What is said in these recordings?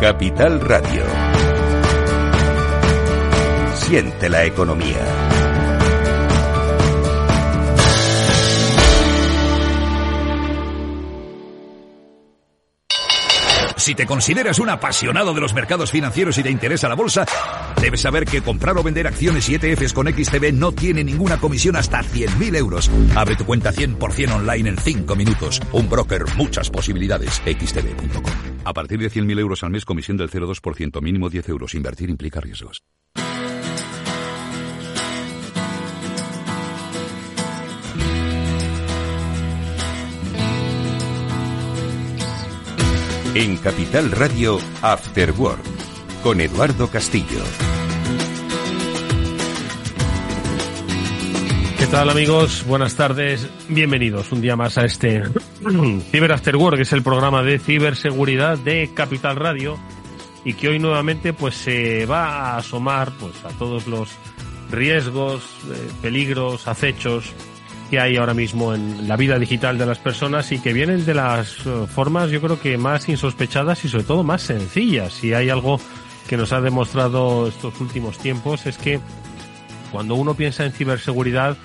Capital Radio. Siente la economía. Si te consideras un apasionado de los mercados financieros y te interesa la bolsa, debes saber que comprar o vender acciones y ETFs con XTB no tiene ninguna comisión hasta 100.000 euros. Abre tu cuenta 100% online en 5 minutos. Un broker, muchas posibilidades. XTB.com. A partir de 100.000 euros al mes, comisión del 0,2%, mínimo 10 euros. Invertir implica riesgos. En Capital Radio, After con Eduardo Castillo. Tal amigos? Buenas tardes, bienvenidos un día más a este Cyber After Work, que es el programa de ciberseguridad de Capital Radio y que hoy nuevamente pues se va a asomar pues a todos los riesgos, eh, peligros, acechos que hay ahora mismo en la vida digital de las personas y que vienen de las eh, formas yo creo que más insospechadas y sobre todo más sencillas. Si hay algo que nos ha demostrado estos últimos tiempos es que cuando uno piensa en ciberseguridad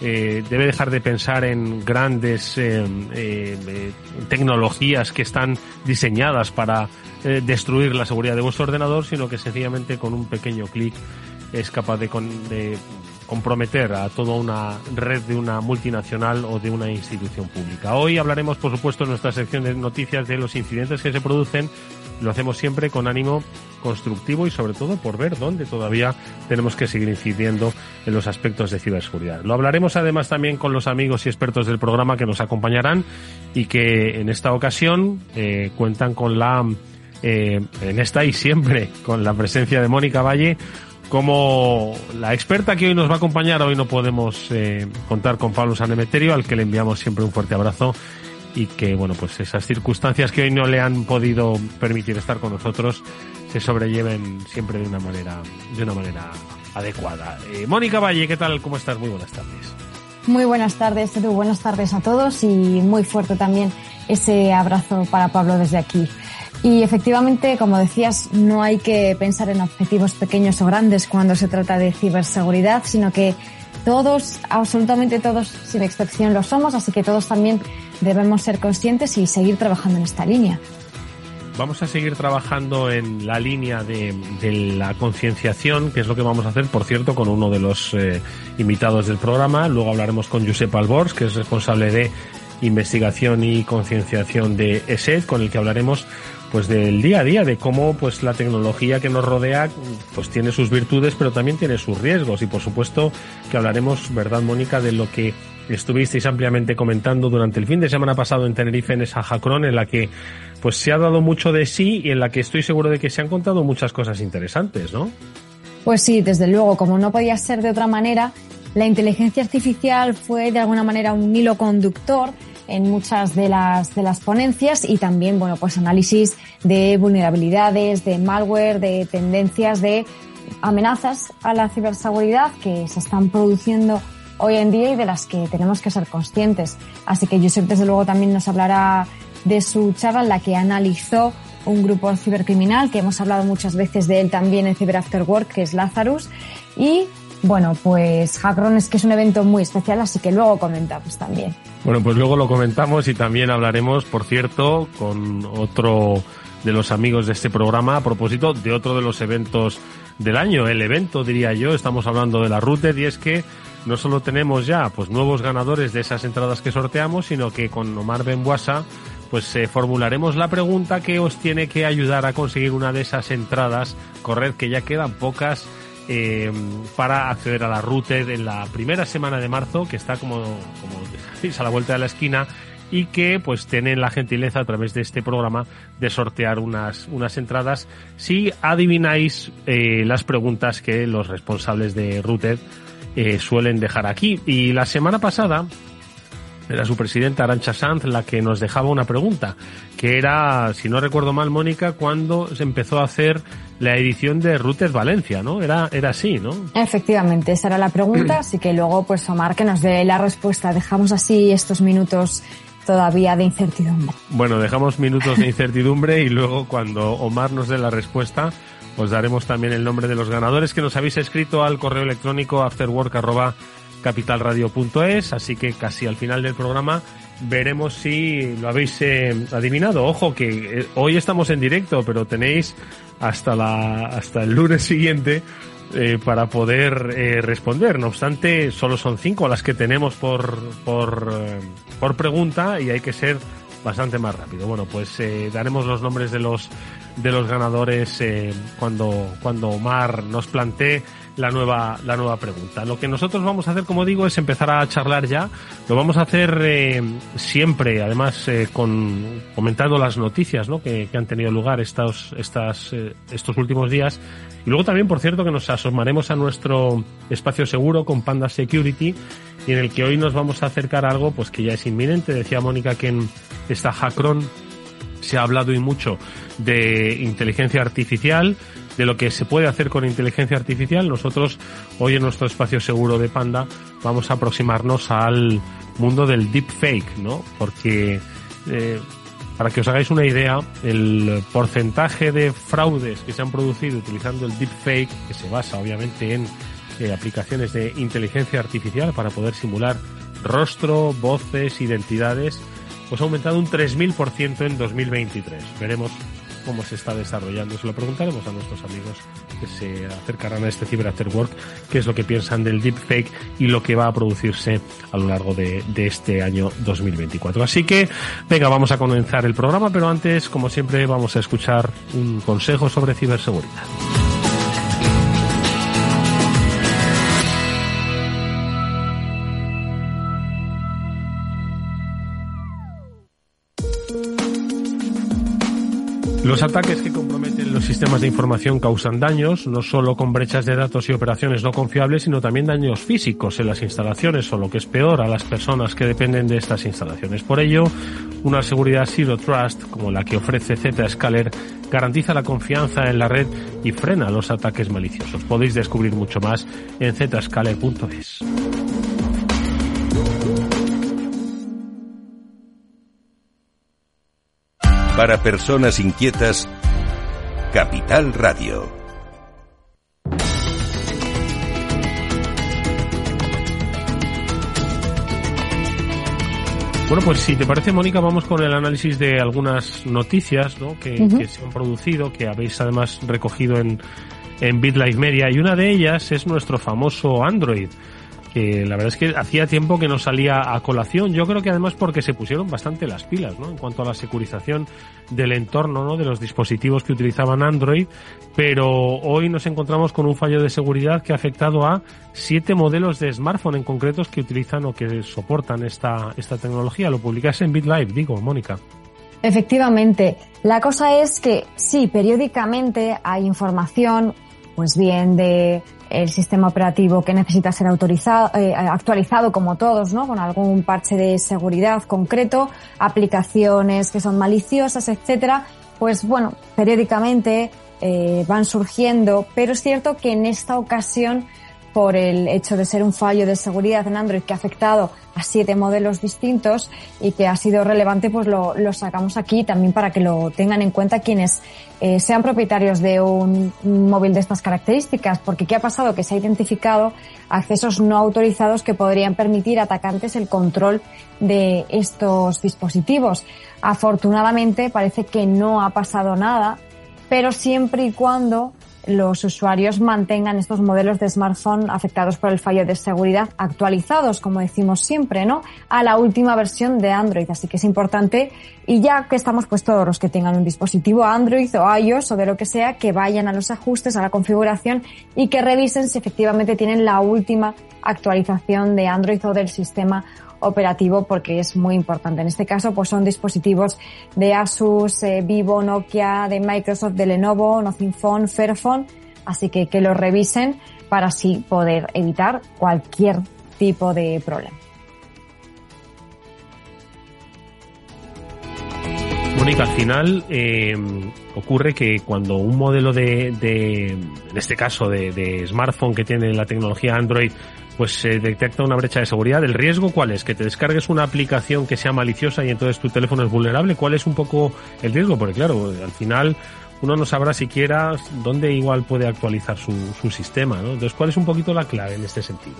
eh, debe dejar de pensar en grandes eh, tecnologías que están diseñadas para destruir la seguridad de vuestro ordenador, sino que sencillamente con un pequeño clic es capaz de, de comprometer a toda una red de una multinacional o de una institución pública. Hoy hablaremos, por supuesto, en nuestra sección de noticias de los incidentes que se producen. Lo hacemos siempre con ánimo constructivo y sobre todo por ver dónde todavía tenemos que seguir incidiendo en los aspectos de ciberseguridad. Lo hablaremos además también con los amigos y expertos del programa que nos acompañarán y que en esta ocasión eh, cuentan con la eh, en esta y siempre con la presencia de Mónica Valle, como la experta que hoy nos va a acompañar, hoy no podemos eh, contar con Pablo Sanemeterio, al que le enviamos siempre un fuerte abrazo y que, bueno, pues esas circunstancias que hoy no le han podido permitir estar con nosotros se sobrelleven siempre de una manera, de una manera adecuada. Eh, Mónica Valle, ¿qué tal? ¿Cómo estás? Muy buenas tardes. Muy buenas tardes, Edu. Buenas tardes a todos y muy fuerte también ese abrazo para Pablo desde aquí. Y efectivamente, como decías, no hay que pensar en objetivos pequeños o grandes cuando se trata de ciberseguridad, sino que todos, absolutamente todos, sin excepción, lo somos, así que todos también debemos ser conscientes y seguir trabajando en esta línea. Vamos a seguir trabajando en la línea de, la concienciación, que es lo que vamos a hacer, por cierto, con uno de los eh, invitados del programa. Luego hablaremos con Josep Albors, que es responsable de investigación y concienciación de ESED, con el que hablaremos pues del día a día, de cómo pues la tecnología que nos rodea pues tiene sus virtudes, pero también tiene sus riesgos y por supuesto que hablaremos, ¿verdad, Mónica, de lo que estuvisteis ampliamente comentando durante el fin de semana pasado en Tenerife en esa Jacron en la que pues se ha dado mucho de sí y en la que estoy seguro de que se han contado muchas cosas interesantes, ¿no? Pues sí, desde luego, como no podía ser de otra manera, la inteligencia artificial fue de alguna manera un hilo conductor en muchas de las, de las ponencias y también, bueno, pues análisis de vulnerabilidades, de malware, de tendencias, de amenazas a la ciberseguridad que se están produciendo hoy en día y de las que tenemos que ser conscientes. Así que Josep, desde luego, también nos hablará de su charla en la que analizó un grupo cibercriminal, que hemos hablado muchas veces de él también en Cyber After Work, que es Lazarus, y bueno, pues Hackron es que es un evento muy especial, así que luego comentamos también. Bueno, pues luego lo comentamos y también hablaremos, por cierto, con otro de los amigos de este programa a propósito de otro de los eventos del año, el evento diría yo, estamos hablando de la Routed y es que no solo tenemos ya pues nuevos ganadores de esas entradas que sorteamos, sino que con Omar Benbuasa pues eh, formularemos la pregunta que os tiene que ayudar a conseguir una de esas entradas, corred que ya quedan pocas eh, para acceder a la Routed en la primera semana de marzo, que está como, como a la vuelta de la esquina y que pues tienen la gentileza a través de este programa de sortear unas, unas entradas. Si adivináis eh, las preguntas que los responsables de Routed eh, suelen dejar aquí. Y la semana pasada era su presidenta Arancha Sanz la que nos dejaba una pregunta, que era, si no recuerdo mal, Mónica, cuando se empezó a hacer la edición de Rutes Valencia, ¿no? Era, era así, ¿no? Efectivamente, esa era la pregunta, así que luego, pues Omar, que nos dé la respuesta. Dejamos así estos minutos todavía de incertidumbre. Bueno, dejamos minutos de incertidumbre y luego cuando Omar nos dé la respuesta, os daremos también el nombre de los ganadores que nos habéis escrito al correo electrónico afterwork.capitalradio.es, así que casi al final del programa veremos si lo habéis eh, adivinado. Ojo que eh, hoy estamos en directo, pero tenéis hasta la hasta el lunes siguiente eh, para poder responder. No obstante, solo son cinco las que tenemos por por, por pregunta y hay que ser bastante más rápido. Bueno, pues daremos los nombres de los de los ganadores eh, cuando cuando Omar nos plantee la nueva la nueva pregunta. Lo que nosotros vamos a hacer, como digo, es empezar a charlar ya. Lo vamos a hacer eh, siempre, además eh, con comentando las noticias, ¿no? que, que han tenido lugar estos estas eh, estos últimos días. Y luego también, por cierto, que nos asomaremos a nuestro espacio seguro con Panda Security y en el que hoy nos vamos a acercar a algo pues que ya es inminente. Decía Mónica que en esta Hackron se ha hablado y mucho de inteligencia artificial, de lo que se puede hacer con inteligencia artificial. Nosotros hoy en nuestro espacio seguro de Panda vamos a aproximarnos al mundo del deepfake, ¿no? Porque eh, para que os hagáis una idea, el porcentaje de fraudes que se han producido utilizando el deepfake, que se basa obviamente en eh, aplicaciones de inteligencia artificial para poder simular rostro, voces, identidades, pues ha aumentado un 3.000% en 2023. Veremos cómo se está desarrollando. Se lo preguntaremos a nuestros amigos que se acercarán a este Cyber After Work, qué es lo que piensan del deepfake y lo que va a producirse a lo largo de, de este año 2024. Así que, venga, vamos a comenzar el programa, pero antes, como siempre, vamos a escuchar un consejo sobre ciberseguridad. Los ataques que comprometen los sistemas de información causan daños, no solo con brechas de datos y operaciones no confiables, sino también daños físicos en las instalaciones o lo que es peor a las personas que dependen de estas instalaciones. Por ello, una seguridad Zero Trust, como la que ofrece Zscaler, garantiza la confianza en la red y frena los ataques maliciosos. Podéis descubrir mucho más en zscaler.es. Para personas inquietas, Capital Radio. Bueno, pues si te parece, Mónica, vamos con el análisis de algunas noticias ¿no? que, uh -huh. que se han producido, que habéis además recogido en, en BitLife Media, y una de ellas es nuestro famoso Android que la verdad es que hacía tiempo que no salía a colación. Yo creo que además porque se pusieron bastante las pilas, ¿no? En cuanto a la securización del entorno, ¿no? De los dispositivos que utilizaban Android. Pero hoy nos encontramos con un fallo de seguridad que ha afectado a siete modelos de smartphone en concretos que utilizan o que soportan esta, esta tecnología. Lo publicas en BitLive, digo, Mónica. Efectivamente. La cosa es que sí, periódicamente hay información, pues bien de el sistema operativo que necesita ser autorizado, eh, actualizado como todos, ¿no? Con algún parche de seguridad concreto, aplicaciones que son maliciosas, etcétera. Pues bueno, periódicamente eh, van surgiendo, pero es cierto que en esta ocasión por el hecho de ser un fallo de seguridad en Android que ha afectado a siete modelos distintos y que ha sido relevante, pues lo, sacamos aquí también para que lo tengan en cuenta quienes eh, sean propietarios de un, un, móvil de estas características. Porque ¿qué ha pasado? Que se ha identificado accesos no autorizados que podrían permitir a atacantes el control de estos dispositivos. Afortunadamente parece que no ha pasado nada, pero siempre y cuando los usuarios mantengan estos modelos de smartphone afectados por el fallo de seguridad actualizados, como decimos siempre, ¿no? A la última versión de Android. Así que es importante, y ya que estamos pues todos los que tengan un dispositivo Android o iOS o de lo que sea, que vayan a los ajustes, a la configuración y que revisen si efectivamente tienen la última actualización de Android o del sistema operativo porque es muy importante. En este caso, pues son dispositivos de Asus, eh, Vivo, Nokia, de Microsoft, de Lenovo, Nothing Phone, Fairphone, así que que lo revisen para así poder evitar cualquier tipo de problema. Mónica, al final eh, ocurre que cuando un modelo de, de en este caso de, de, smartphone que tiene la tecnología Android pues se detecta una brecha de seguridad. ¿El riesgo cuál es? Que te descargues una aplicación que sea maliciosa y entonces tu teléfono es vulnerable. ¿Cuál es un poco el riesgo? Porque claro, al final uno no sabrá siquiera dónde igual puede actualizar su, sistema, ¿no? Entonces, ¿cuál es un poquito la clave en este sentido?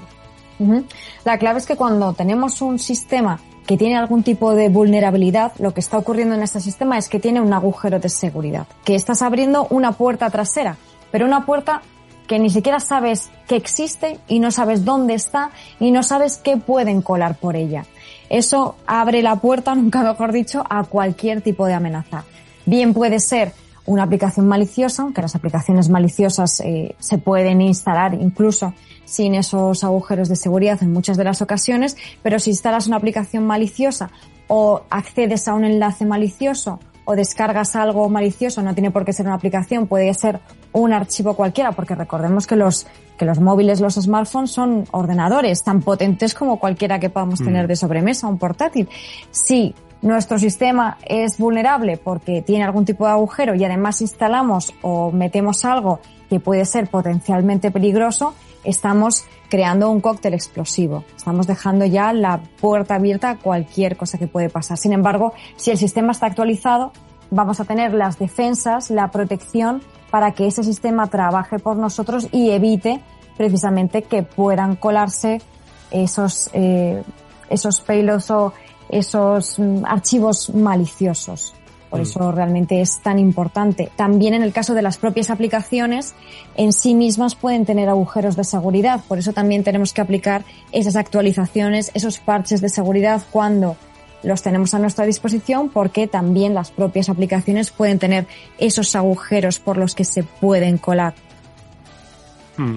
La clave es que cuando tenemos un sistema que tiene algún tipo de vulnerabilidad, lo que está ocurriendo en este sistema es que tiene un agujero de seguridad, que estás abriendo una puerta trasera, pero una puerta que ni siquiera sabes que existe y no sabes dónde está y no sabes qué pueden colar por ella. Eso abre la puerta, nunca mejor dicho, a cualquier tipo de amenaza. Bien puede ser una aplicación maliciosa, aunque las aplicaciones maliciosas eh, se pueden instalar incluso sin esos agujeros de seguridad en muchas de las ocasiones, pero si instalas una aplicación maliciosa o accedes a un enlace malicioso o descargas algo malicioso, no tiene por qué ser una aplicación, puede ser un archivo cualquiera, porque recordemos que los, que los móviles, los smartphones son ordenadores tan potentes como cualquiera que podamos tener mm. de sobremesa, un portátil. Si nuestro sistema es vulnerable porque tiene algún tipo de agujero y además instalamos o metemos algo que puede ser potencialmente peligroso, estamos creando un cóctel explosivo. Estamos dejando ya la puerta abierta a cualquier cosa que puede pasar. Sin embargo, si el sistema está actualizado, vamos a tener las defensas, la protección para que ese sistema trabaje por nosotros y evite precisamente que puedan colarse esos, eh, esos payloads o esos mm, archivos maliciosos. Por mm. eso realmente es tan importante. También en el caso de las propias aplicaciones, en sí mismas pueden tener agujeros de seguridad. Por eso también tenemos que aplicar esas actualizaciones, esos parches de seguridad cuando los tenemos a nuestra disposición porque también las propias aplicaciones pueden tener esos agujeros por los que se pueden colar. Mm.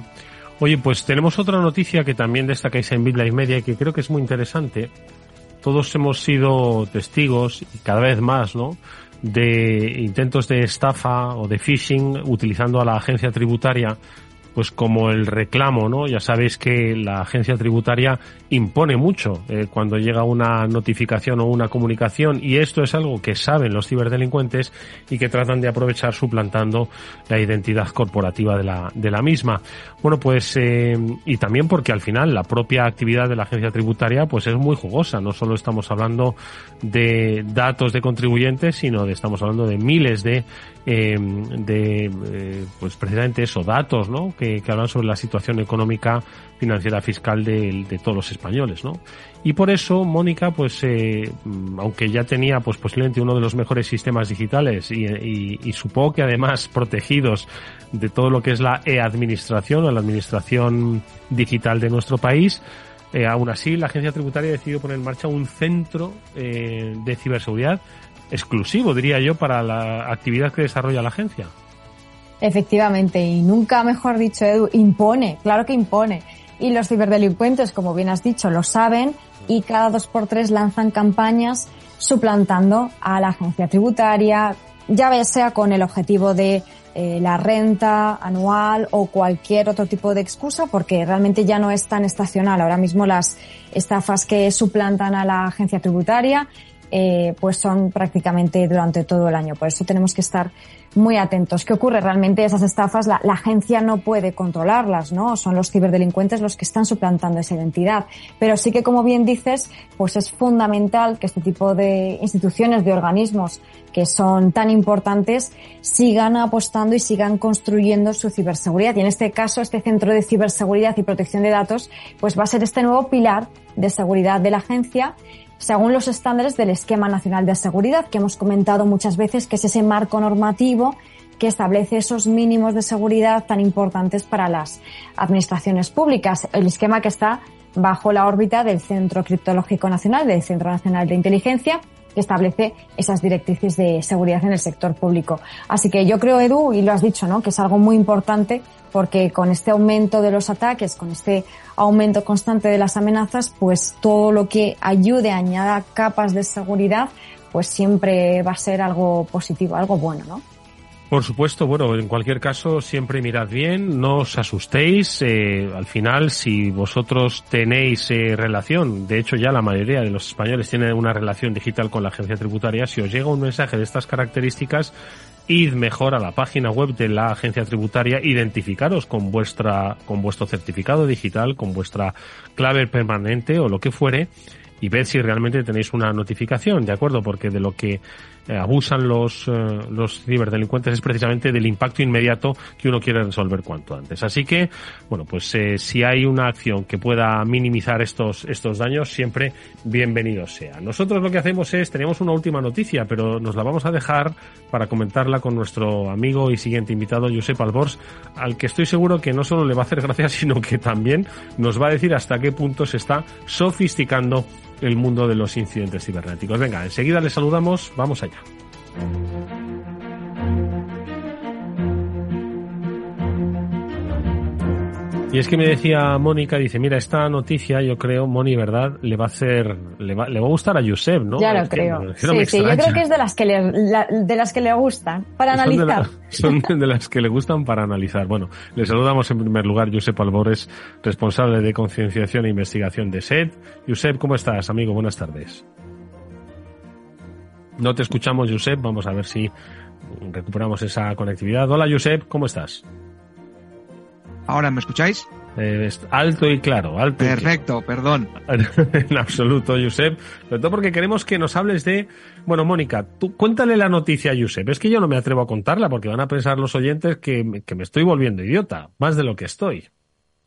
Oye, pues tenemos otra noticia que también destacáis en BitLife Media y que creo que es muy interesante todos hemos sido testigos y cada vez más, ¿no? de intentos de estafa o de phishing utilizando a la agencia tributaria pues como el reclamo, ¿no? Ya sabéis que la agencia tributaria impone mucho eh, cuando llega una notificación o una comunicación y esto es algo que saben los ciberdelincuentes y que tratan de aprovechar suplantando la identidad corporativa de la, de la misma. Bueno, pues eh, y también porque al final la propia actividad de la agencia tributaria pues es muy jugosa. No solo estamos hablando de datos de contribuyentes, sino de estamos hablando de miles de eh, de pues precisamente eso datos, ¿no? Que, que hablan sobre la situación económica financiera fiscal de, todos los españoles, ¿no? Y por eso Mónica, pues, eh, aunque ya tenía, pues, posiblemente uno de los mejores sistemas digitales y, y, supongo que además protegidos de todo lo que es la e-administración o la administración digital de nuestro país, eh, aún así la agencia tributaria ha decidido poner en marcha un centro eh, de ciberseguridad exclusivo, diría yo, para la actividad que desarrolla la agencia. Efectivamente, y nunca mejor dicho, Edu, impone, claro que impone. Y los ciberdelincuentes, como bien has dicho, lo saben y cada dos por tres lanzan campañas suplantando a la agencia tributaria, ya sea con el objetivo de eh, la renta anual o cualquier otro tipo de excusa, porque realmente ya no es tan estacional. Ahora mismo las estafas que suplantan a la agencia tributaria eh, pues son prácticamente durante todo el año. Por eso tenemos que estar muy atentos. ¿Qué ocurre? Realmente esas estafas la, la, agencia no puede controlarlas, ¿no? Son los ciberdelincuentes los que están suplantando esa identidad. Pero sí que, como bien dices, pues es fundamental que este tipo de instituciones, de organismos que son tan importantes, sigan apostando y sigan construyendo su ciberseguridad. Y en este caso, este centro de ciberseguridad y protección de datos, pues va a ser este nuevo pilar de seguridad de la agencia según los estándares del Esquema Nacional de Seguridad, que hemos comentado muchas veces que es ese marco normativo que establece esos mínimos de seguridad tan importantes para las administraciones públicas. El esquema que está bajo la órbita del Centro Criptológico Nacional, del Centro Nacional de Inteligencia, que establece esas directrices de seguridad en el sector público. Así que yo creo, Edu, y lo has dicho, ¿no? que es algo muy importante porque con este aumento de los ataques, con este aumento constante de las amenazas, pues todo lo que ayude a añadir capas de seguridad, pues siempre va a ser algo positivo, algo bueno, ¿no? Por supuesto, bueno, en cualquier caso, siempre mirad bien, no os asustéis. Eh, al final, si vosotros tenéis eh, relación, de hecho ya la mayoría de los españoles tienen una relación digital con la agencia tributaria, si os llega un mensaje de estas características, id mejor a la página web de la agencia tributaria, identificaros con vuestra, con vuestro certificado digital, con vuestra clave permanente o lo que fuere, y ved si realmente tenéis una notificación, ¿de acuerdo? Porque de lo que eh, abusan los, eh, los ciberdelincuentes es precisamente del impacto inmediato que uno quiere resolver cuanto antes. Así que, bueno, pues eh, si hay una acción que pueda minimizar estos, estos daños, siempre bienvenido sea. Nosotros lo que hacemos es, tenemos una última noticia, pero nos la vamos a dejar para comentarla con nuestro amigo y siguiente invitado, Josep Albors, al que estoy seguro que no solo le va a hacer gracia, sino que también nos va a decir hasta qué punto se está sofisticando el mundo de los incidentes cibernéticos. Venga, enseguida le saludamos, vamos allá. Y es que me decía Mónica, dice, mira, esta noticia yo creo, Moni, ¿verdad? Le va a hacer, le va, le va a gustar a Josep, ¿no? Ya lo creo. sí, sí, yo creo que es de las que le, de las que le gustan, para analizar. son de las que le gustan para analizar. Bueno, le saludamos en primer lugar Josep Albores, responsable de concienciación e investigación de SED. Josep, ¿cómo estás, amigo? Buenas tardes. No te escuchamos, Josep. Vamos a ver si recuperamos esa conectividad. Hola, Josep, ¿cómo estás? Ahora, ¿me escucháis? Eh, alto y claro, alto. Perfecto, perdón. en absoluto, Josep. Sobre todo porque queremos que nos hables de. Bueno, Mónica, tú cuéntale la noticia a Josep. Es que yo no me atrevo a contarla porque van a pensar los oyentes que, que me estoy volviendo idiota, más de lo que estoy.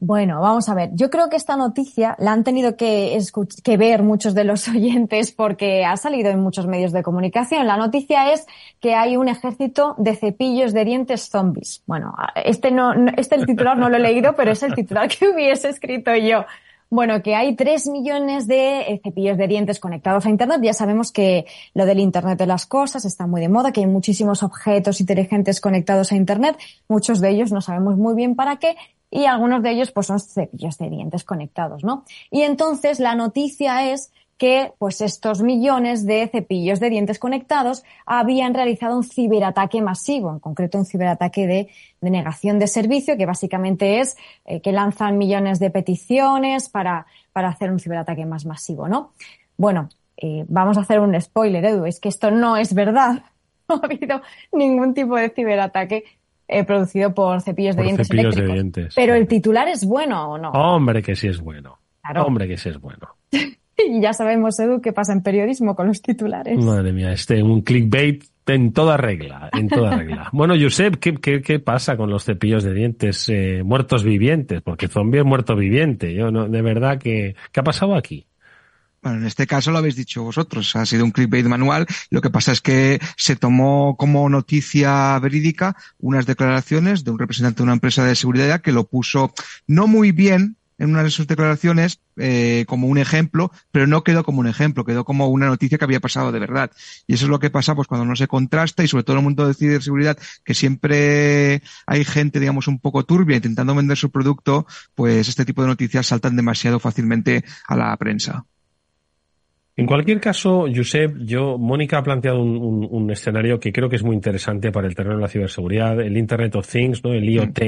Bueno, vamos a ver. Yo creo que esta noticia la han tenido que, que ver muchos de los oyentes porque ha salido en muchos medios de comunicación. La noticia es que hay un ejército de cepillos de dientes zombies. Bueno, este no, este el titular no lo he leído, pero es el titular que hubiese escrito yo. Bueno, que hay tres millones de eh, cepillos de dientes conectados a Internet. Ya sabemos que lo del Internet de las cosas está muy de moda, que hay muchísimos objetos inteligentes conectados a Internet. Muchos de ellos no sabemos muy bien para qué y algunos de ellos pues son cepillos de dientes conectados, ¿no? Y entonces la noticia es que pues estos millones de cepillos de dientes conectados habían realizado un ciberataque masivo, en concreto un ciberataque de, negación de servicio, que básicamente es eh, que lanzan millones de peticiones para, para hacer un ciberataque más masivo, ¿no? Bueno, eh, vamos a hacer un spoiler, Edu, es que esto no es verdad. No ha habido ningún tipo de ciberataque eh, producido por cepillos de dientes cepillos De dientes. Pero el titular es bueno o no. Hombre, que sí es bueno. Hombre, que sí es bueno. y ya sabemos, Edu, qué pasa en periodismo con los titulares. Madre mía, este, un clickbait en toda regla, en toda regla. bueno, Josep, ¿qué, qué, qué pasa con los cepillos de dientes eh, muertos vivientes? Porque zombie es muerto viviente. Yo no, de verdad que, ¿qué ha pasado aquí? Bueno, en este caso lo habéis dicho vosotros, ha sido un clickbait manual. Lo que pasa es que se tomó como noticia verídica unas declaraciones de un representante de una empresa de seguridad que lo puso no muy bien en una de sus declaraciones eh, como un ejemplo, pero no quedó como un ejemplo, quedó como una noticia que había pasado de verdad. Y eso es lo que pasa pues cuando no se contrasta y sobre todo en el mundo de ciberseguridad, que siempre hay gente, digamos, un poco turbia intentando vender su producto, pues este tipo de noticias saltan demasiado fácilmente a la prensa. En cualquier caso, Josep, yo, Mónica ha planteado un, escenario que creo que es muy interesante para el terreno de la ciberseguridad, el Internet of Things, ¿no? El IoT.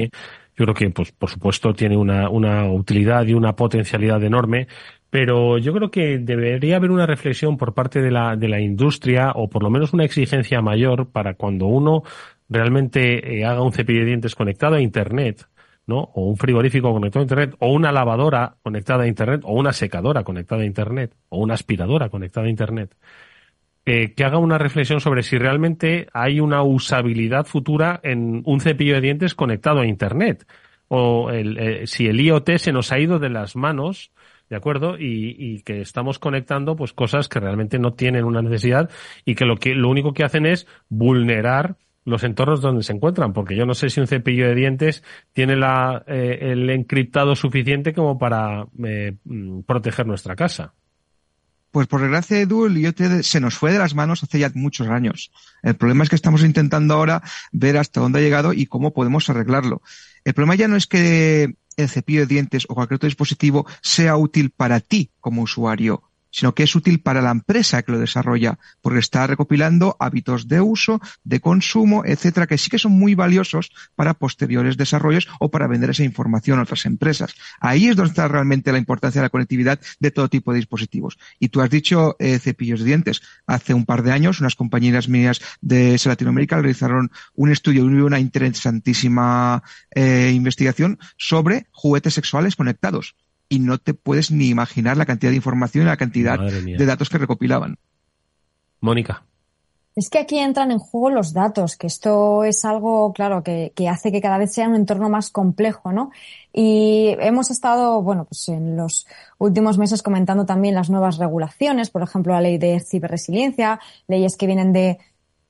Yo creo que, pues, por supuesto, tiene una, una utilidad y una potencialidad enorme, pero yo creo que debería haber una reflexión por parte de la, de la industria, o por lo menos una exigencia mayor para cuando uno realmente eh, haga un cepillo de dientes conectado a Internet, ¿no? O un frigorífico conectado a Internet, o una lavadora conectada a Internet, o una secadora conectada a Internet, o una aspiradora conectada a Internet, eh, que haga una reflexión sobre si realmente hay una usabilidad futura en un cepillo de dientes conectado a Internet, o el, eh, si el IoT se nos ha ido de las manos, ¿de acuerdo? Y, y, que estamos conectando pues cosas que realmente no tienen una necesidad y que lo que lo único que hacen es vulnerar los entornos donde se encuentran, porque yo no sé si un cepillo de dientes tiene la, eh, el encriptado suficiente como para eh, mm, proteger nuestra casa. Pues por desgracia, Edu, el IoT se nos fue de las manos hace ya muchos años. El problema es que estamos intentando ahora ver hasta dónde ha llegado y cómo podemos arreglarlo. El problema ya no es que el cepillo de dientes o cualquier otro dispositivo sea útil para ti como usuario, sino que es útil para la empresa que lo desarrolla, porque está recopilando hábitos de uso, de consumo, etcétera, que sí que son muy valiosos para posteriores desarrollos o para vender esa información a otras empresas. Ahí es donde está realmente la importancia de la conectividad de todo tipo de dispositivos. Y tú has dicho eh, cepillos de dientes. Hace un par de años, unas compañeras mías de Latinoamérica realizaron un estudio una interesantísima eh, investigación sobre juguetes sexuales conectados y no te puedes ni imaginar la cantidad de información y la cantidad de datos que recopilaban. Mónica. Es que aquí entran en juego los datos, que esto es algo, claro, que, hace que cada vez sea un entorno más complejo, ¿no? Y hemos estado, bueno, pues en los últimos meses comentando también las nuevas regulaciones, por ejemplo, la ley de ciberresiliencia, leyes que vienen de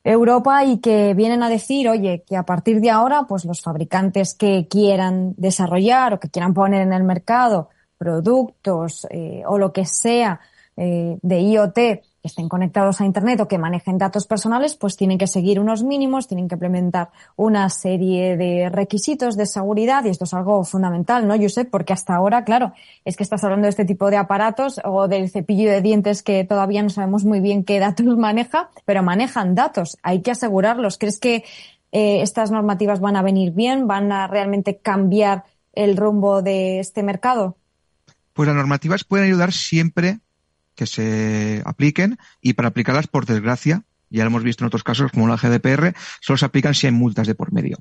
Europa y que vienen a decir, oye, que a partir de ahora, pues los fabricantes que quieran desarrollar o que quieran poner en el mercado productos eh, o lo que sea eh, de IoT que estén conectados a Internet o que manejen datos personales, pues tienen que seguir unos mínimos, tienen que implementar una serie de requisitos de seguridad y esto es algo fundamental, ¿no, Josep? Porque hasta ahora, claro, es que estás hablando de este tipo de aparatos o del cepillo de dientes que todavía no sabemos muy bien qué datos maneja, pero manejan datos, hay que asegurarlos. ¿Crees que eh, estas normativas van a venir bien? ¿Van a realmente cambiar el rumbo de este mercado? Pues las normativas pueden ayudar siempre que se apliquen y para aplicarlas, por desgracia, ya lo hemos visto en otros casos como la GDPR, solo se aplican si hay multas de por medio.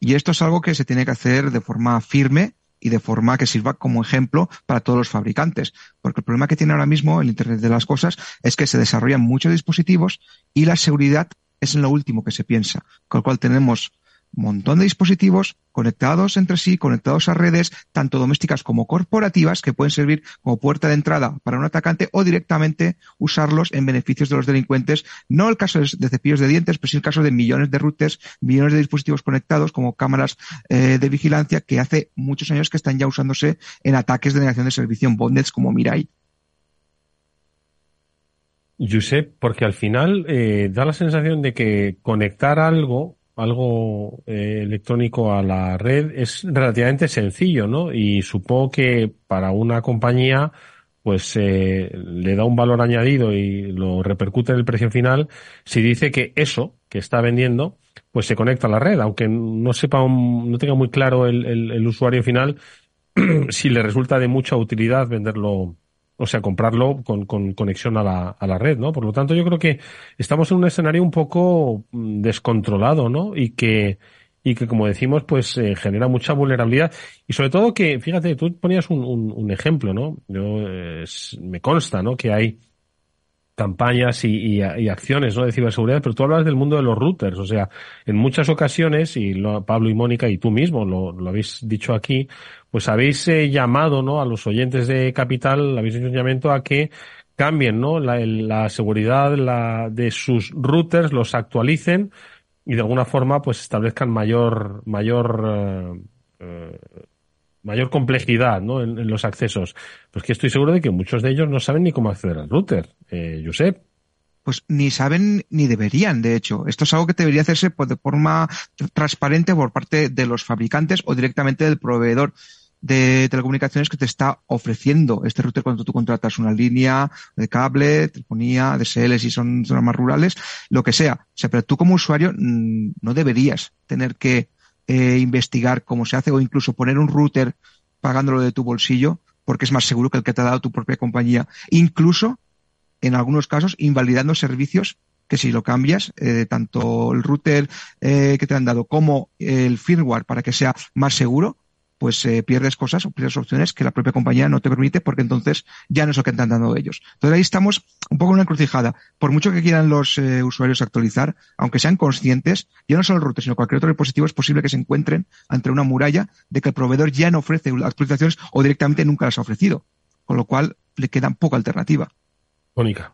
Y esto es algo que se tiene que hacer de forma firme y de forma que sirva como ejemplo para todos los fabricantes. Porque el problema que tiene ahora mismo el Internet de las Cosas es que se desarrollan muchos dispositivos y la seguridad es en lo último que se piensa. Con lo cual tenemos montón de dispositivos conectados entre sí, conectados a redes, tanto domésticas como corporativas, que pueden servir como puerta de entrada para un atacante o directamente usarlos en beneficios de los delincuentes. No el caso de cepillos de dientes, pero sí el caso de millones de routers, millones de dispositivos conectados como cámaras eh, de vigilancia que hace muchos años que están ya usándose en ataques de negación de servicio en como Mirai. Josep, porque al final eh, da la sensación de que conectar algo algo eh, electrónico a la red es relativamente sencillo, ¿no? Y supongo que para una compañía pues eh, le da un valor añadido y lo repercute en el precio final si dice que eso que está vendiendo pues se conecta a la red, aunque no sepa, no tenga muy claro el, el usuario final si le resulta de mucha utilidad venderlo o sea, comprarlo con, con conexión a la, a la red, ¿no? Por lo tanto, yo creo que estamos en un escenario un poco mm, descontrolado, ¿no? Y que, y que como decimos, pues eh, genera mucha vulnerabilidad. Y sobre todo que, fíjate, tú ponías un, un, un ejemplo, ¿no? Yo, me consta, ¿no? Que hay campañas y, y, acciones ¿no? de ciberseguridad, pero tú hablas del mundo de los routers. O sea, en muchas ocasiones, y lo, Pablo y Mónica y tú mismo lo, habéis dicho aquí, pues habéis eh, llamado ¿no? a los oyentes de Capital, habéis hecho un llamamiento a que cambien ¿no? la, la seguridad la, de sus routers, los actualicen y de alguna forma pues establezcan mayor, mayor eh, eh mayor complejidad ¿no? en, los accesos. Pues que estoy seguro de que muchos de ellos no saben ni cómo acceder al router, eh, Josep. Pues ni saben ni deberían, de hecho. Esto es algo que debería hacerse de forma transparente por parte de los fabricantes o directamente del proveedor de telecomunicaciones que te está ofreciendo este router cuando tú contratas una línea de cable, telefonía, DSL si son zonas más rurales, lo que sea. O sea, pero tú como usuario mm, no deberías tener que eh, investigar cómo se hace o incluso poner un router pagándolo de tu bolsillo porque es más seguro que el que te ha dado tu propia compañía. Incluso, en algunos casos, invalidando servicios que si lo cambias, eh, tanto el router eh, que te han dado como el firmware para que sea más seguro, pues eh, pierdes cosas o pierdes opciones que la propia compañía no te permite porque entonces ya no es lo que están dando ellos. Entonces ahí estamos un poco en una encrucijada. Por mucho que quieran los eh, usuarios actualizar, aunque sean conscientes, ya no solo el router, sino cualquier otro dispositivo, es posible que se encuentren ante una muralla de que el proveedor ya no ofrece actualizaciones o directamente nunca las ha ofrecido. Con lo cual le queda poca alternativa. Mónica.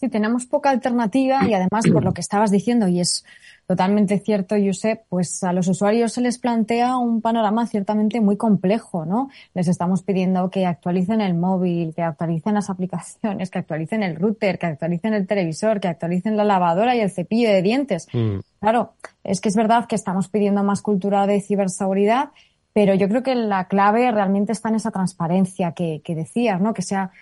Sí, tenemos poca alternativa y además por lo que estabas diciendo, y es totalmente cierto, Josep, pues a los usuarios se les plantea un panorama ciertamente muy complejo, ¿no? Les estamos pidiendo que actualicen el móvil, que actualicen las aplicaciones, que actualicen el router, que actualicen el televisor, que actualicen la lavadora y el cepillo de dientes. Mm. Claro, es que es verdad que estamos pidiendo más cultura de ciberseguridad, pero yo creo que la clave realmente está en esa transparencia que, que decías, ¿no? Que sea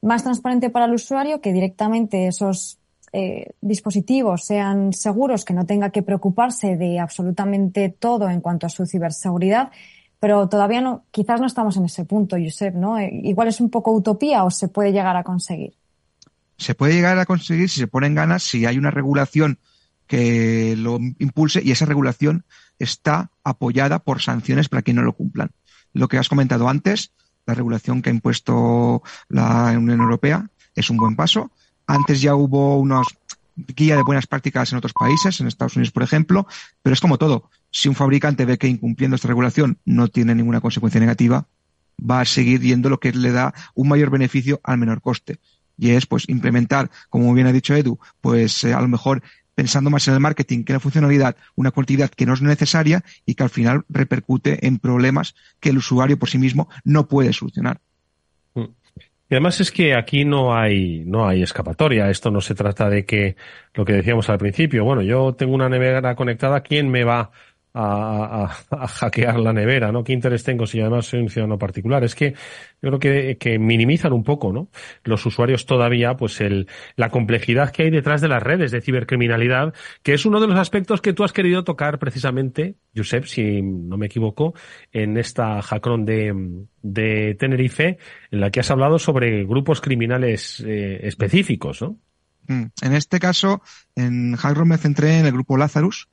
más transparente para el usuario, que directamente esos eh, dispositivos sean seguros, que no tenga que preocuparse de absolutamente todo en cuanto a su ciberseguridad. Pero todavía no, quizás no estamos en ese punto, Josep, ¿no? Eh, igual es un poco utopía o se puede llegar a conseguir. Se puede llegar a conseguir si se ponen ganas, si hay una regulación que lo impulse y esa regulación está apoyada por sanciones para quien no lo cumplan. Lo que has comentado antes, la regulación que ha impuesto la Unión Europea es un buen paso. Antes ya hubo unos guía de buenas prácticas en otros países, en Estados Unidos, por ejemplo, pero es como todo. Si un fabricante ve que incumpliendo esta regulación no tiene ninguna consecuencia negativa, va a seguir yendo lo que le da un mayor beneficio al menor coste. Y es, pues, implementar, como bien ha dicho Edu, pues, eh, a lo mejor pensando más en el marketing que en la funcionalidad, una cantidad que no es necesaria y que al final repercute en problemas que el usuario por sí mismo no puede solucionar. Y además es que aquí no hay, no hay escapatoria. Esto no se trata de que lo que decíamos al principio, bueno, yo tengo una nevera conectada, ¿quién me va a, hackear la nevera, ¿no? ¿Qué interés tengo si además soy un ciudadano particular? Es que yo creo que, que minimizan un poco, ¿no? Los usuarios todavía, pues el, la complejidad que hay detrás de las redes de cibercriminalidad, que es uno de los aspectos que tú has querido tocar precisamente, Josep, si no me equivoco, en esta hackron de, de Tenerife, en la que has hablado sobre grupos criminales eh, específicos, ¿no? Mm. En este caso, en Hackron me centré en el grupo Lazarus,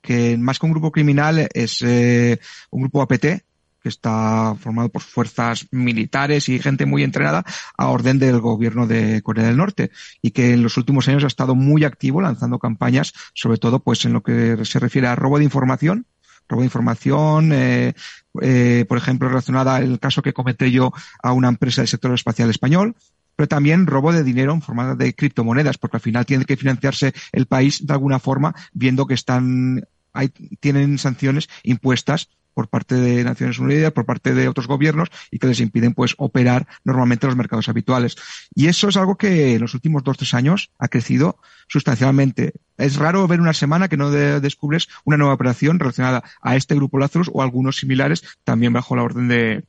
que más que un grupo criminal es eh, un grupo APT que está formado por fuerzas militares y gente muy entrenada a orden del gobierno de Corea del Norte y que en los últimos años ha estado muy activo lanzando campañas, sobre todo pues en lo que se refiere a robo de información, robo de información, eh, eh, por ejemplo, relacionada al caso que comenté yo a una empresa del sector espacial español, pero también robo de dinero en forma de criptomonedas, porque al final tiene que financiarse el país de alguna forma, viendo que están, hay, tienen sanciones impuestas por parte de Naciones Unidas, por parte de otros gobiernos y que les impiden pues operar normalmente en los mercados habituales. Y eso es algo que en los últimos dos tres años ha crecido sustancialmente. Es raro ver una semana que no descubres una nueva operación relacionada a este grupo Lazarus o algunos similares también bajo la orden de,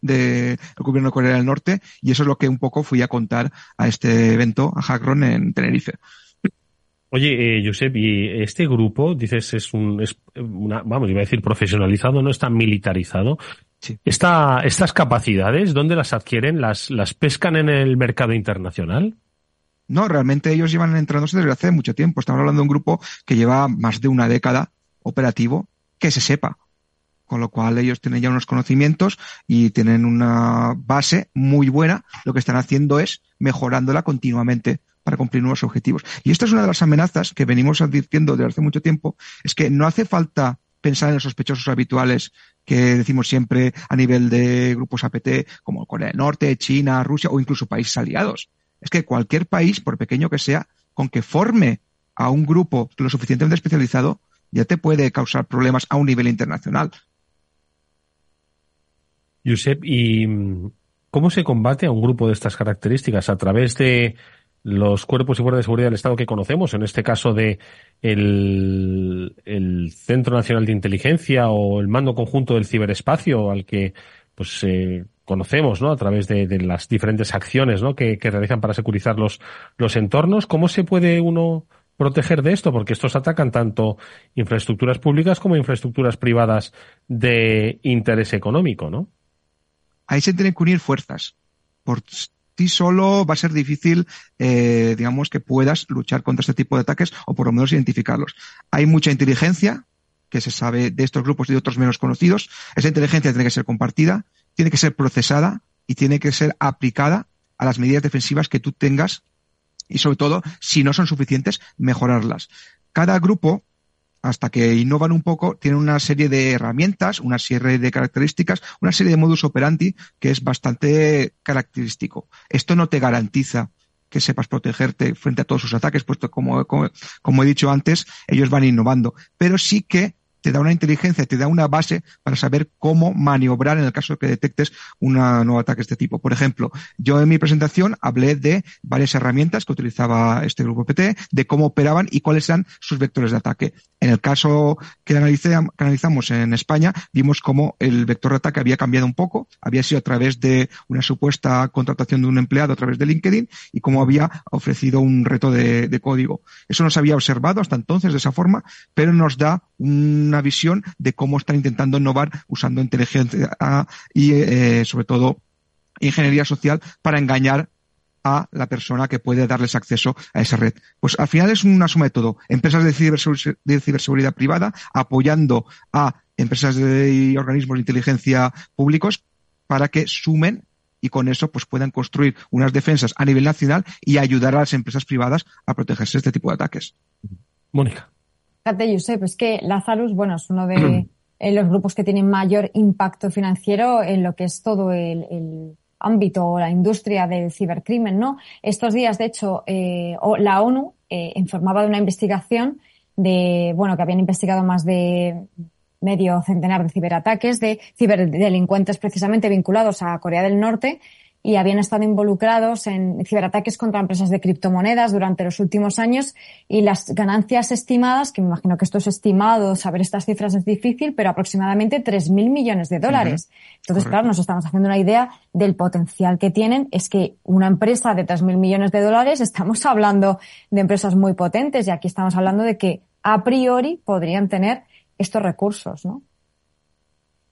del gobierno de Corea del Norte y eso es lo que un poco fui a contar a este evento, a Hackron en Tenerife. Oye, eh, Josep, y este grupo, dices, es un, es una, vamos, iba a decir profesionalizado, no está militarizado. Sí. Esta, estas capacidades, ¿dónde las adquieren? ¿Las, las pescan en el mercado internacional? No, realmente ellos llevan entrenándose desde hace mucho tiempo. Estamos hablando de un grupo que lleva más de una década operativo, que se sepa con lo cual ellos tienen ya unos conocimientos y tienen una base muy buena. Lo que están haciendo es mejorándola continuamente para cumplir nuevos objetivos. Y esta es una de las amenazas que venimos advirtiendo desde hace mucho tiempo, es que no hace falta pensar en los sospechosos habituales que decimos siempre a nivel de grupos APT como Corea del Norte, China, Rusia o incluso países aliados. Es que cualquier país, por pequeño que sea, con que forme a un grupo lo suficientemente especializado, ya te puede causar problemas a un nivel internacional. Josep, ¿y mm, cómo se combate a un grupo de estas características? ¿A través de los cuerpos y fuerzas de seguridad del Estado que conocemos, en este caso de el, Centro Nacional de Inteligencia o el Mando Conjunto del Ciberespacio, al que pues eh, conocemos, ¿no? A través de, de las diferentes acciones, ¿no? Que, que, realizan para securizar los, los entornos. ¿Cómo se puede uno proteger de esto? Porque estos atacan tanto infraestructuras públicas como infraestructuras privadas de interés económico, ¿no? Ahí se tienen que unir fuerzas. Por ti solo va a ser difícil, eh, digamos, que puedas luchar contra este tipo de ataques o por lo menos identificarlos. Hay mucha inteligencia que se sabe de estos grupos y de otros menos conocidos. Esa inteligencia tiene que ser compartida, tiene que ser procesada y tiene que ser aplicada a las medidas defensivas que tú tengas y sobre todo, si no son suficientes, mejorarlas. Cada grupo hasta que innovan un poco, tienen una serie de herramientas, una serie de características, una serie de modus operandi que es bastante característico. Esto no te garantiza que sepas protegerte frente a todos sus ataques, puesto como, como, como he dicho antes, ellos van innovando. Pero sí que te da una inteligencia, te da una base para saber cómo maniobrar en el caso de que detectes un nuevo ataque de este tipo. Por ejemplo, yo en mi presentación hablé de varias herramientas que utilizaba este grupo PT, de cómo operaban y cuáles eran sus vectores de ataque. En el caso que, analizamos en España, vimos cómo el vector de ataque había cambiado un poco, había sido a través de una supuesta contratación de un empleado a través de LinkedIn y cómo había ofrecido un reto de, de código. Eso no se había observado hasta entonces de esa forma, pero nos da una visión de cómo están intentando innovar usando inteligencia y, eh, sobre todo, ingeniería social para engañar a la persona que puede darles acceso a esa red. Pues al final es una suma de todo. Empresas de ciberseguridad, privada apoyando a empresas y organismos de inteligencia públicos para que sumen y con eso pues puedan construir unas defensas a nivel nacional y ayudar a las empresas privadas a protegerse de este tipo de ataques. Mónica. Fíjate, Josep, es que Lazarus, bueno, es uno de los grupos que tienen mayor impacto financiero en lo que es todo el, ámbito o la industria del cibercrimen, ¿no? Estos días, de hecho, eh, la ONU eh, informaba de una investigación de, bueno, que habían investigado más de medio centenar de ciberataques de ciberdelincuentes precisamente vinculados a Corea del Norte y habían estado involucrados en ciberataques contra empresas de criptomonedas durante los últimos años y las ganancias estimadas, que me imagino que esto es estimado, saber estas cifras es difícil, pero aproximadamente 3.000 millones de dólares. Entonces, claro, nos estamos haciendo una idea del potencial que tienen. Es que una empresa de 3.000 millones de dólares, estamos hablando de empresas muy potentes y aquí estamos hablando de que a priori podrían tener estos recursos, ¿no?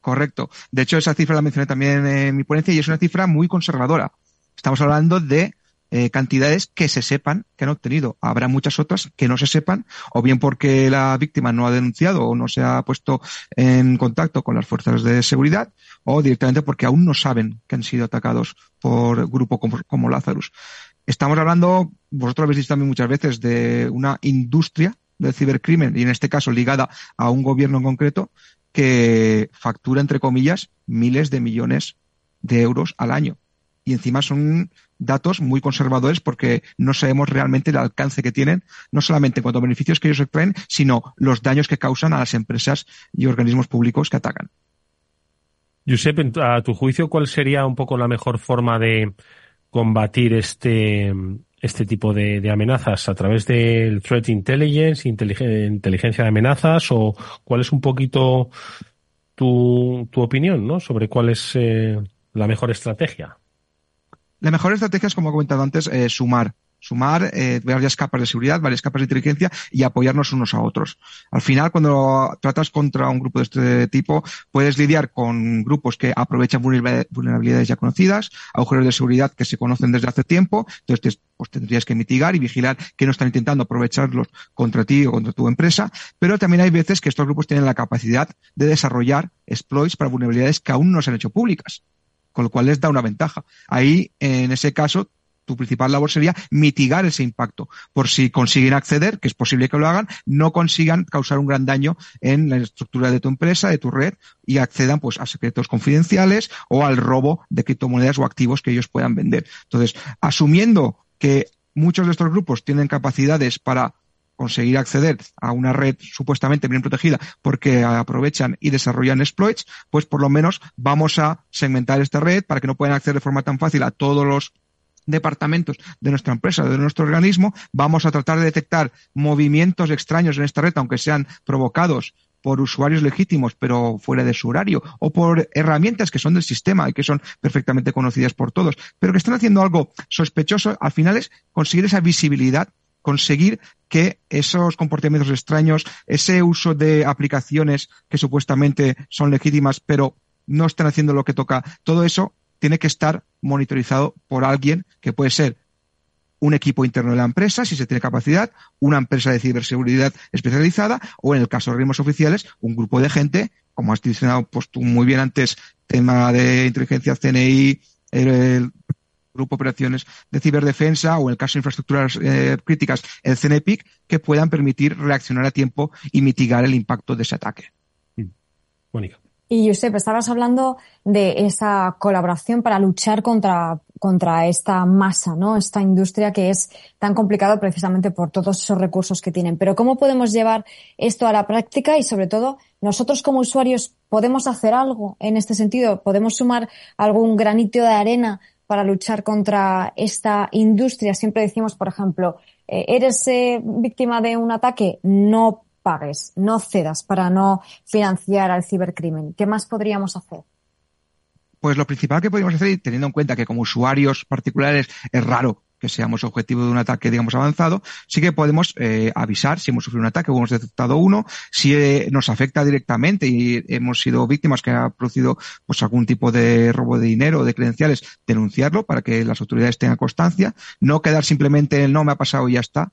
Correcto. De hecho, esa cifra la mencioné también en mi ponencia y es una cifra muy conservadora. Estamos hablando de eh, cantidades que se sepan que han obtenido. Habrá muchas otras que no se sepan, o bien porque la víctima no ha denunciado o no se ha puesto en contacto con las fuerzas de seguridad, o directamente porque aún no saben que han sido atacados por grupo como, como Lazarus. Estamos hablando, vosotros habéis dicho también muchas veces, de una industria del cibercrimen y en este caso ligada a un gobierno en concreto que factura, entre comillas, miles de millones de euros al año. Y encima son datos muy conservadores porque no sabemos realmente el alcance que tienen, no solamente en cuanto a beneficios que ellos extraen, sino los daños que causan a las empresas y organismos públicos que atacan. Josep, a tu juicio, ¿cuál sería un poco la mejor forma de combatir este, este tipo de, amenazas? ¿A través del threat intelligence, inteligencia de amenazas? ¿O cuál es un poquito tu, tu opinión ¿no? sobre cuál es eh, la mejor estrategia? La mejor estrategia es, como he comentado antes, eh, sumar sumar eh, varias capas de seguridad, varias capas de inteligencia y apoyarnos unos a otros. Al final, cuando tratas contra un grupo de este tipo, puedes lidiar con grupos que aprovechan vulnerabilidades ya conocidas, agujeros de seguridad que se conocen desde hace tiempo, entonces pues tendrías que mitigar y vigilar que no están intentando aprovecharlos contra ti o contra tu empresa, pero también hay veces que estos grupos tienen la capacidad de desarrollar exploits para vulnerabilidades que aún no se han hecho públicas con lo cual les da una ventaja. Ahí, en ese caso, tu principal labor sería mitigar ese impacto. Por si consiguen acceder, que es posible que lo hagan, no consigan causar un gran daño en la estructura de tu empresa, de tu red, y accedan pues a secretos confidenciales o al robo de criptomonedas o activos que ellos puedan vender. Entonces, asumiendo que muchos de estos grupos tienen capacidades para conseguir acceder a una red supuestamente bien protegida porque aprovechan y desarrollan exploits, pues por lo menos vamos a segmentar esta red para que no puedan acceder de forma tan fácil a todos los departamentos de nuestra empresa, de nuestro organismo, vamos a tratar de detectar movimientos extraños en esta red, aunque sean provocados por usuarios legítimos, pero fuera de su horario, o por herramientas que son del sistema y que son perfectamente conocidas por todos, pero que están haciendo algo sospechoso, al final es conseguir esa visibilidad, conseguir que esos comportamientos extraños, ese uso de aplicaciones que supuestamente son legítimas, pero no están haciendo lo que toca, todo eso tiene que estar monitorizado por alguien que puede ser un equipo interno de la empresa, si se tiene capacidad, una empresa de ciberseguridad especializada o, en el caso de ritmos oficiales, un grupo de gente, como has mencionado pues, muy bien antes, tema de inteligencia CNI, el grupo de operaciones de ciberdefensa o en el caso de infraestructuras eh, críticas, el CNPIC, que puedan permitir reaccionar a tiempo y mitigar el impacto de ese ataque. Mm. Mónica. Y Josep, estabas hablando de esa colaboración para luchar contra contra esta masa, ¿no? Esta industria que es tan complicado precisamente por todos esos recursos que tienen. Pero ¿cómo podemos llevar esto a la práctica y sobre todo nosotros como usuarios podemos hacer algo en este sentido? ¿Podemos sumar algún granito de arena para luchar contra esta industria? Siempre decimos, por ejemplo, eh, eres eh, víctima de un ataque, no pagues, no cedas para no financiar al cibercrimen. ¿Qué más podríamos hacer? Pues lo principal que podríamos hacer, teniendo en cuenta que como usuarios particulares es raro que seamos objetivo de un ataque, digamos, avanzado, sí que podemos eh, avisar si hemos sufrido un ataque o hemos detectado uno, si eh, nos afecta directamente y hemos sido víctimas que ha producido pues algún tipo de robo de dinero o de credenciales, denunciarlo para que las autoridades tengan constancia, no quedar simplemente en no me ha pasado y ya está,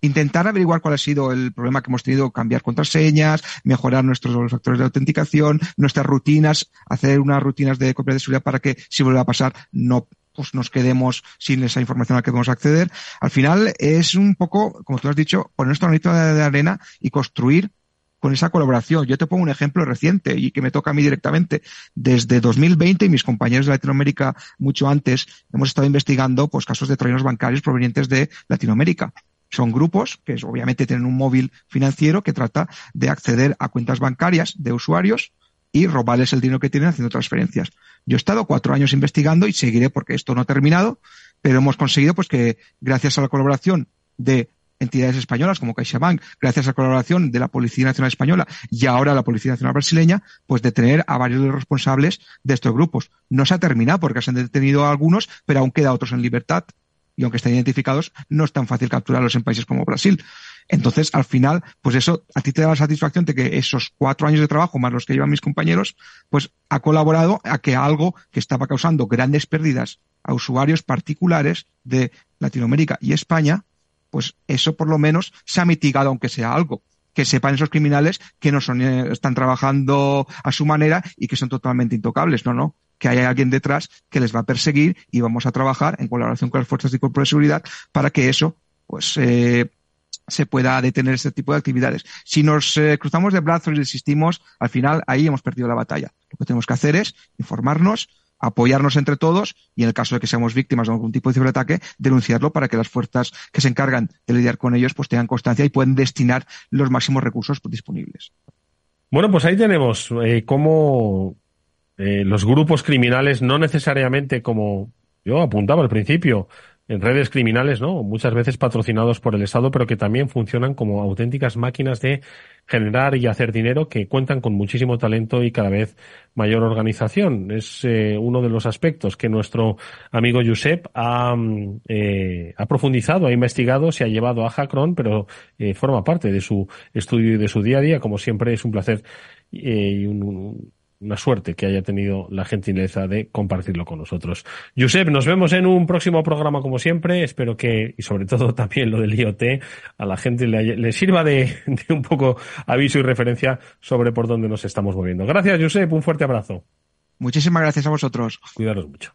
intentar averiguar cuál ha sido el problema que hemos tenido, cambiar contraseñas, mejorar nuestros factores de autenticación, nuestras rutinas, hacer unas rutinas de copia de seguridad para que si vuelve a pasar no pues nos quedemos sin esa información a la que podemos acceder. Al final es un poco, como tú has dicho, poner nuestro granito de arena y construir con esa colaboración. Yo te pongo un ejemplo reciente y que me toca a mí directamente. Desde 2020 y mis compañeros de Latinoamérica mucho antes hemos estado investigando pues casos de troyanos bancarios provenientes de Latinoamérica. Son grupos que obviamente tienen un móvil financiero que trata de acceder a cuentas bancarias de usuarios y robarles el dinero que tienen haciendo transferencias. Yo he estado cuatro años investigando y seguiré porque esto no ha terminado, pero hemos conseguido pues que gracias a la colaboración de entidades españolas como CaixaBank, gracias a la colaboración de la Policía Nacional Española y ahora la Policía Nacional Brasileña, pues detener a varios de los responsables de estos grupos. No se ha terminado porque se han detenido a algunos, pero aún queda otros en libertad y aunque estén identificados, no es tan fácil capturarlos en países como Brasil. Entonces, al final, pues eso a ti te da la satisfacción de que esos cuatro años de trabajo, más los que llevan mis compañeros, pues ha colaborado a que algo que estaba causando grandes pérdidas a usuarios particulares de Latinoamérica y España, pues eso por lo menos se ha mitigado, aunque sea algo. Que sepan esos criminales que no son, eh, están trabajando a su manera y que son totalmente intocables. No, no que hay alguien detrás que les va a perseguir y vamos a trabajar en colaboración con las fuerzas de cuerpo de seguridad para que eso, pues, eh, se pueda detener este tipo de actividades. Si nos eh, cruzamos de brazos y resistimos, al final ahí hemos perdido la batalla. Lo que tenemos que hacer es informarnos, apoyarnos entre todos y en el caso de que seamos víctimas de algún tipo de ciberataque, denunciarlo para que las fuerzas que se encargan de lidiar con ellos pues tengan constancia y puedan destinar los máximos recursos disponibles. Bueno, pues ahí tenemos eh, cómo eh, los grupos criminales no necesariamente como yo apuntaba al principio, en redes criminales, ¿no? Muchas veces patrocinados por el Estado, pero que también funcionan como auténticas máquinas de generar y hacer dinero que cuentan con muchísimo talento y cada vez mayor organización. Es eh, uno de los aspectos que nuestro amigo Josep ha, mm, eh, ha profundizado, ha investigado, se ha llevado a Hackron, pero forma parte de su estudio y de su día a día. Como siempre, es un placer y un, una suerte que haya tenido la gentileza de compartirlo con nosotros. Josep, nos vemos en un próximo programa como siempre. Espero que, y sobre todo también lo del IoT, a la gente le, sirva de, de, un poco aviso y referencia sobre por dónde nos estamos moviendo. Gracias, Josep. Un fuerte abrazo. Muchísimas gracias a vosotros. Cuidaros mucho.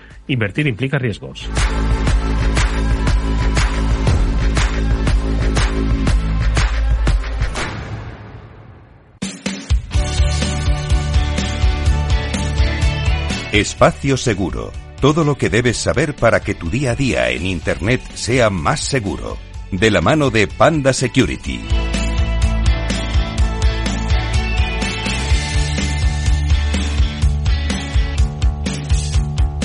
Invertir implica riesgos. Espacio Seguro. Todo lo que debes saber para que tu día a día en Internet sea más seguro. De la mano de Panda Security.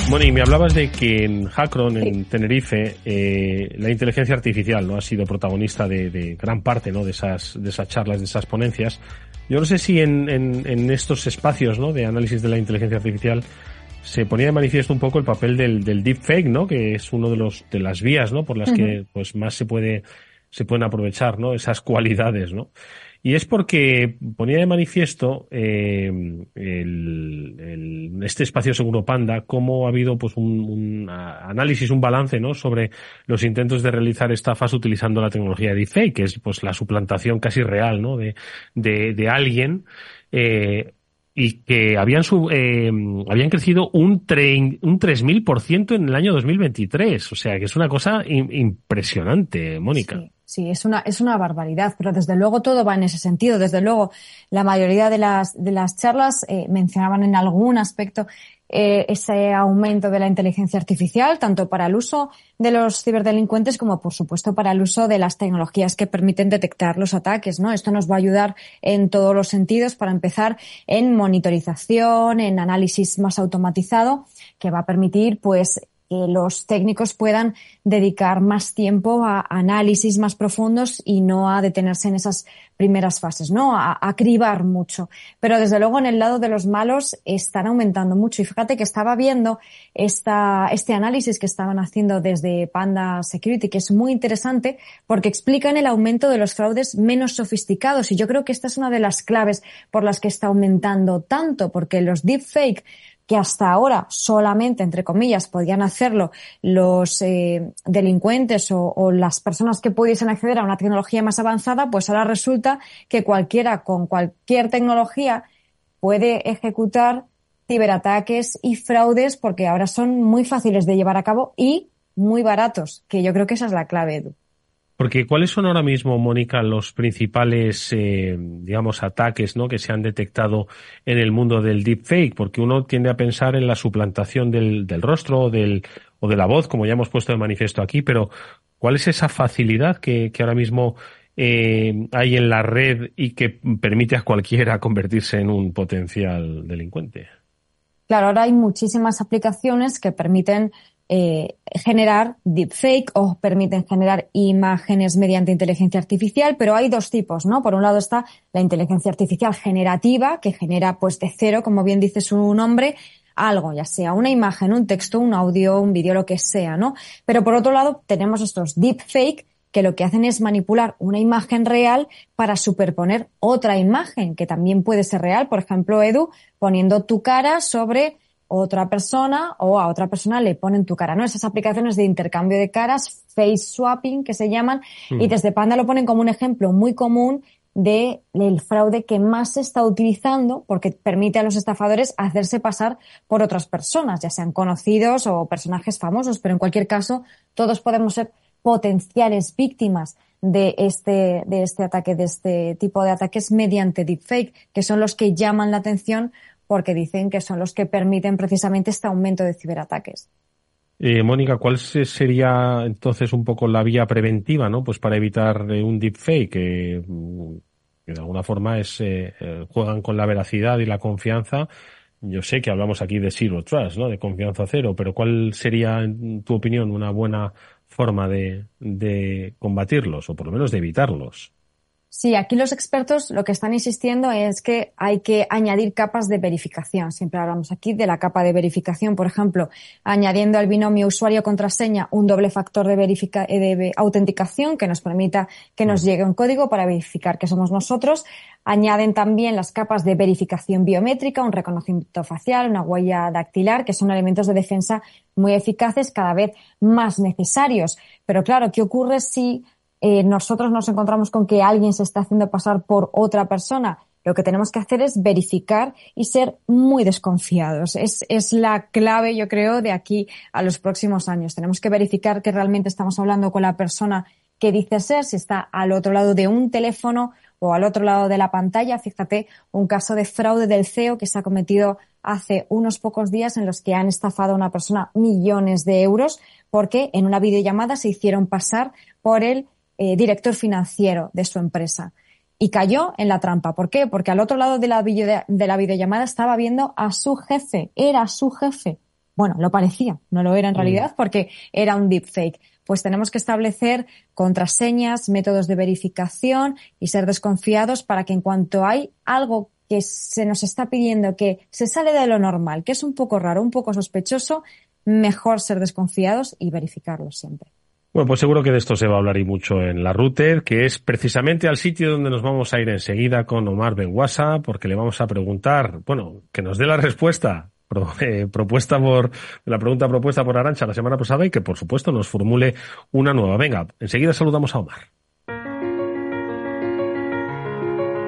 Bueno, y me hablabas de que en Hackron, en Tenerife, eh, la inteligencia artificial no ha sido protagonista de, gran parte ¿no? de, esas, de esas charlas, de esas ponencias. Yo no sé si en, en, estos espacios ¿no? de análisis de la inteligencia artificial se ponía de manifiesto un poco el papel del, del deepfake, ¿no? que es uno de los de las vías ¿no? por las que pues más se puede se pueden aprovechar ¿no? esas cualidades. ¿no? Y es porque ponía de manifiesto eh, el, este espacio seguro Panda cómo ha habido pues un, análisis, un balance ¿no? sobre los intentos de realizar estafas utilizando la tecnología de deepfake, que es pues la suplantación casi real ¿no? de, de, de alguien eh, y que habían, sub, eh, habían crecido un, tre un 3.000% en el año 2023. O sea, que es una cosa impresionante, Mónica. Sí. es una, es una barbaridad, pero desde luego todo va en ese sentido. Desde luego, la mayoría de las, de las charlas eh, mencionaban en algún aspecto eh, ese aumento de la inteligencia artificial, tanto para el uso de los ciberdelincuentes como, por supuesto, para el uso de las tecnologías que permiten detectar los ataques, ¿no? Esto nos va a ayudar en todos los sentidos, para empezar, en monitorización, en análisis más automatizado, que va a permitir, pues, que los técnicos puedan dedicar más tiempo a análisis más profundos y no a detenerse en esas primeras fases, ¿no? A, a, cribar mucho. Pero desde luego en el lado de los malos están aumentando mucho. Y fíjate que estaba viendo esta, este análisis que estaban haciendo desde Panda Security, que es muy interesante porque explican el aumento de los fraudes menos sofisticados. Y yo creo que esta es una de las claves por las que está aumentando tanto, porque los deepfake que hasta ahora solamente, entre comillas, podían hacerlo los eh, delincuentes o, o, las personas que pudiesen acceder a una tecnología más avanzada, pues ahora resulta que cualquiera con cualquier tecnología puede ejecutar ciberataques y fraudes porque ahora son muy fáciles de llevar a cabo y muy baratos, que yo creo que esa es la clave, Edu. Porque ¿cuáles son ahora mismo, Mónica, los principales, eh, digamos, ataques ¿no? que se han detectado en el mundo del deepfake? Porque uno tiende a pensar en la suplantación del, del rostro o, del, o de la voz, como ya hemos puesto de manifiesto aquí, pero ¿cuál es esa facilidad que, que ahora mismo eh, hay en la red y que permite a cualquiera convertirse en un potencial delincuente? Claro, ahora hay muchísimas aplicaciones que permiten eh, generar deepfake o permiten generar imágenes mediante inteligencia artificial, pero hay dos tipos, ¿no? Por un lado está la inteligencia artificial generativa, que genera pues de cero, como bien dice su nombre, algo, ya sea una imagen, un texto, un audio, un vídeo, lo que sea, ¿no? Pero por otro lado tenemos estos deepfake que lo que hacen es manipular una imagen real para superponer otra imagen que también puede ser real. Por ejemplo, Edu, poniendo tu cara sobre otra persona o a otra persona le ponen tu cara, ¿no? Esas aplicaciones de intercambio de caras, face swapping que se llaman, y desde Panda lo ponen como un ejemplo muy común de el fraude que más se está utilizando porque permite a los estafadores hacerse pasar por otras personas, ya sean conocidos o personajes famosos, pero en cualquier caso todos podemos ser potenciales víctimas de este, de este ataque, de este tipo de ataques mediante deepfake, que son los que llaman la atención porque dicen que son los que permiten precisamente este aumento de ciberataques. Eh, Mónica, ¿cuál sería entonces un poco la vía preventiva, ¿no? Pues para evitar eh, un deepfake que, mm, que de alguna forma es eh, eh, juegan con la veracidad y la confianza. Yo sé que hablamos aquí de zero trust, ¿no? De confianza cero, pero ¿cuál sería, en tu opinión, una buena forma de, de combatirlos o por lo menos de evitarlos? Sí, aquí los expertos lo que están insistiendo es que hay que añadir capas de verificación. Siempre hablamos aquí de la capa de verificación, por ejemplo, añadiendo al binomio usuario-contraseña un doble factor de, verifica eh, de autenticación que nos permita que nos llegue un código para verificar que somos nosotros. Añaden también las capas de verificación biométrica, un reconocimiento facial, una huella dactilar, que son elementos de defensa muy eficaces, cada vez más necesarios. Pero claro, ¿qué ocurre si eh, nosotros nos encontramos con que alguien se está haciendo pasar por otra persona, lo que tenemos que hacer es verificar y ser muy desconfiados. Es, es, la clave, yo creo, de aquí a los próximos años. Tenemos que verificar que realmente estamos hablando con la persona que dice ser, si está al otro lado de un teléfono o al otro lado de la pantalla. Fíjate, un caso de fraude del CEO que se ha cometido hace unos pocos días en los que han estafado a una persona millones de euros porque en una videollamada se hicieron pasar por el eh, director financiero de su empresa. Y cayó en la trampa. ¿Por qué? Porque al otro lado de la, de la videollamada estaba viendo a su jefe. Era su jefe. Bueno, lo parecía, no lo era en realidad porque era un deepfake. Pues tenemos que establecer contraseñas, métodos de verificación y ser desconfiados para que en cuanto hay algo que se nos está pidiendo que se sale de lo normal, que es un poco raro, un poco sospechoso, mejor ser desconfiados y verificarlo siempre. Bueno, pues seguro que de esto se va a hablar y mucho en la Router, que es precisamente al sitio donde nos vamos a ir enseguida con Omar Benguasa, porque le vamos a preguntar, bueno, que nos dé la respuesta eh, propuesta por la pregunta propuesta por Arancha la semana pasada y que por supuesto nos formule una nueva. Venga, enseguida saludamos a Omar.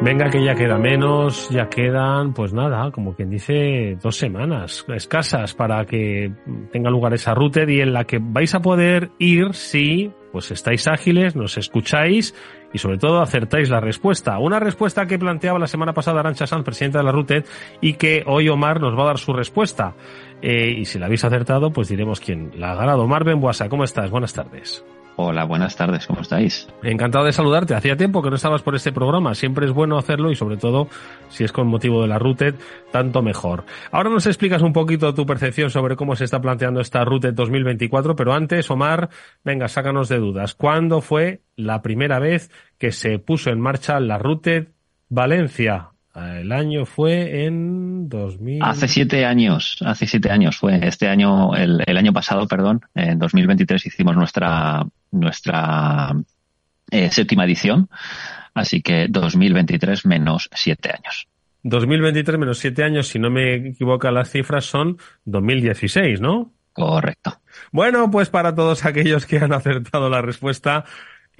Venga que ya queda menos, ya quedan, pues nada, como quien dice, dos semanas escasas para que tenga lugar esa ruta y en la que vais a poder ir si pues estáis ágiles, nos escucháis y sobre todo acertáis la respuesta. Una respuesta que planteaba la semana pasada Arancha Sanz, presidenta de la RUTED, y que hoy Omar nos va a dar su respuesta. Eh, y si la habéis acertado, pues diremos quién la ha ganado. Omar Benbuasa, ¿cómo estás? Buenas tardes. Hola, buenas tardes, ¿cómo estáis? Encantado de saludarte. Hacía tiempo que no estabas por este programa. Siempre es bueno hacerlo y sobre todo si es con motivo de la RUTED, tanto mejor. Ahora nos explicas un poquito tu percepción sobre cómo se está planteando esta RUTED 2024, pero antes, Omar, venga, sácanos de dudas. ¿Cuándo fue la primera vez que se puso en marcha la RUTED Valencia? El año fue en 2000. Hace siete años, hace siete años fue. Este año, el, el año pasado, perdón, en 2023 hicimos nuestra, nuestra eh, séptima edición. Así que 2023 menos siete años. 2023 menos siete años, si no me equivoco las cifras, son 2016, ¿no? Correcto. Bueno, pues para todos aquellos que han acertado la respuesta,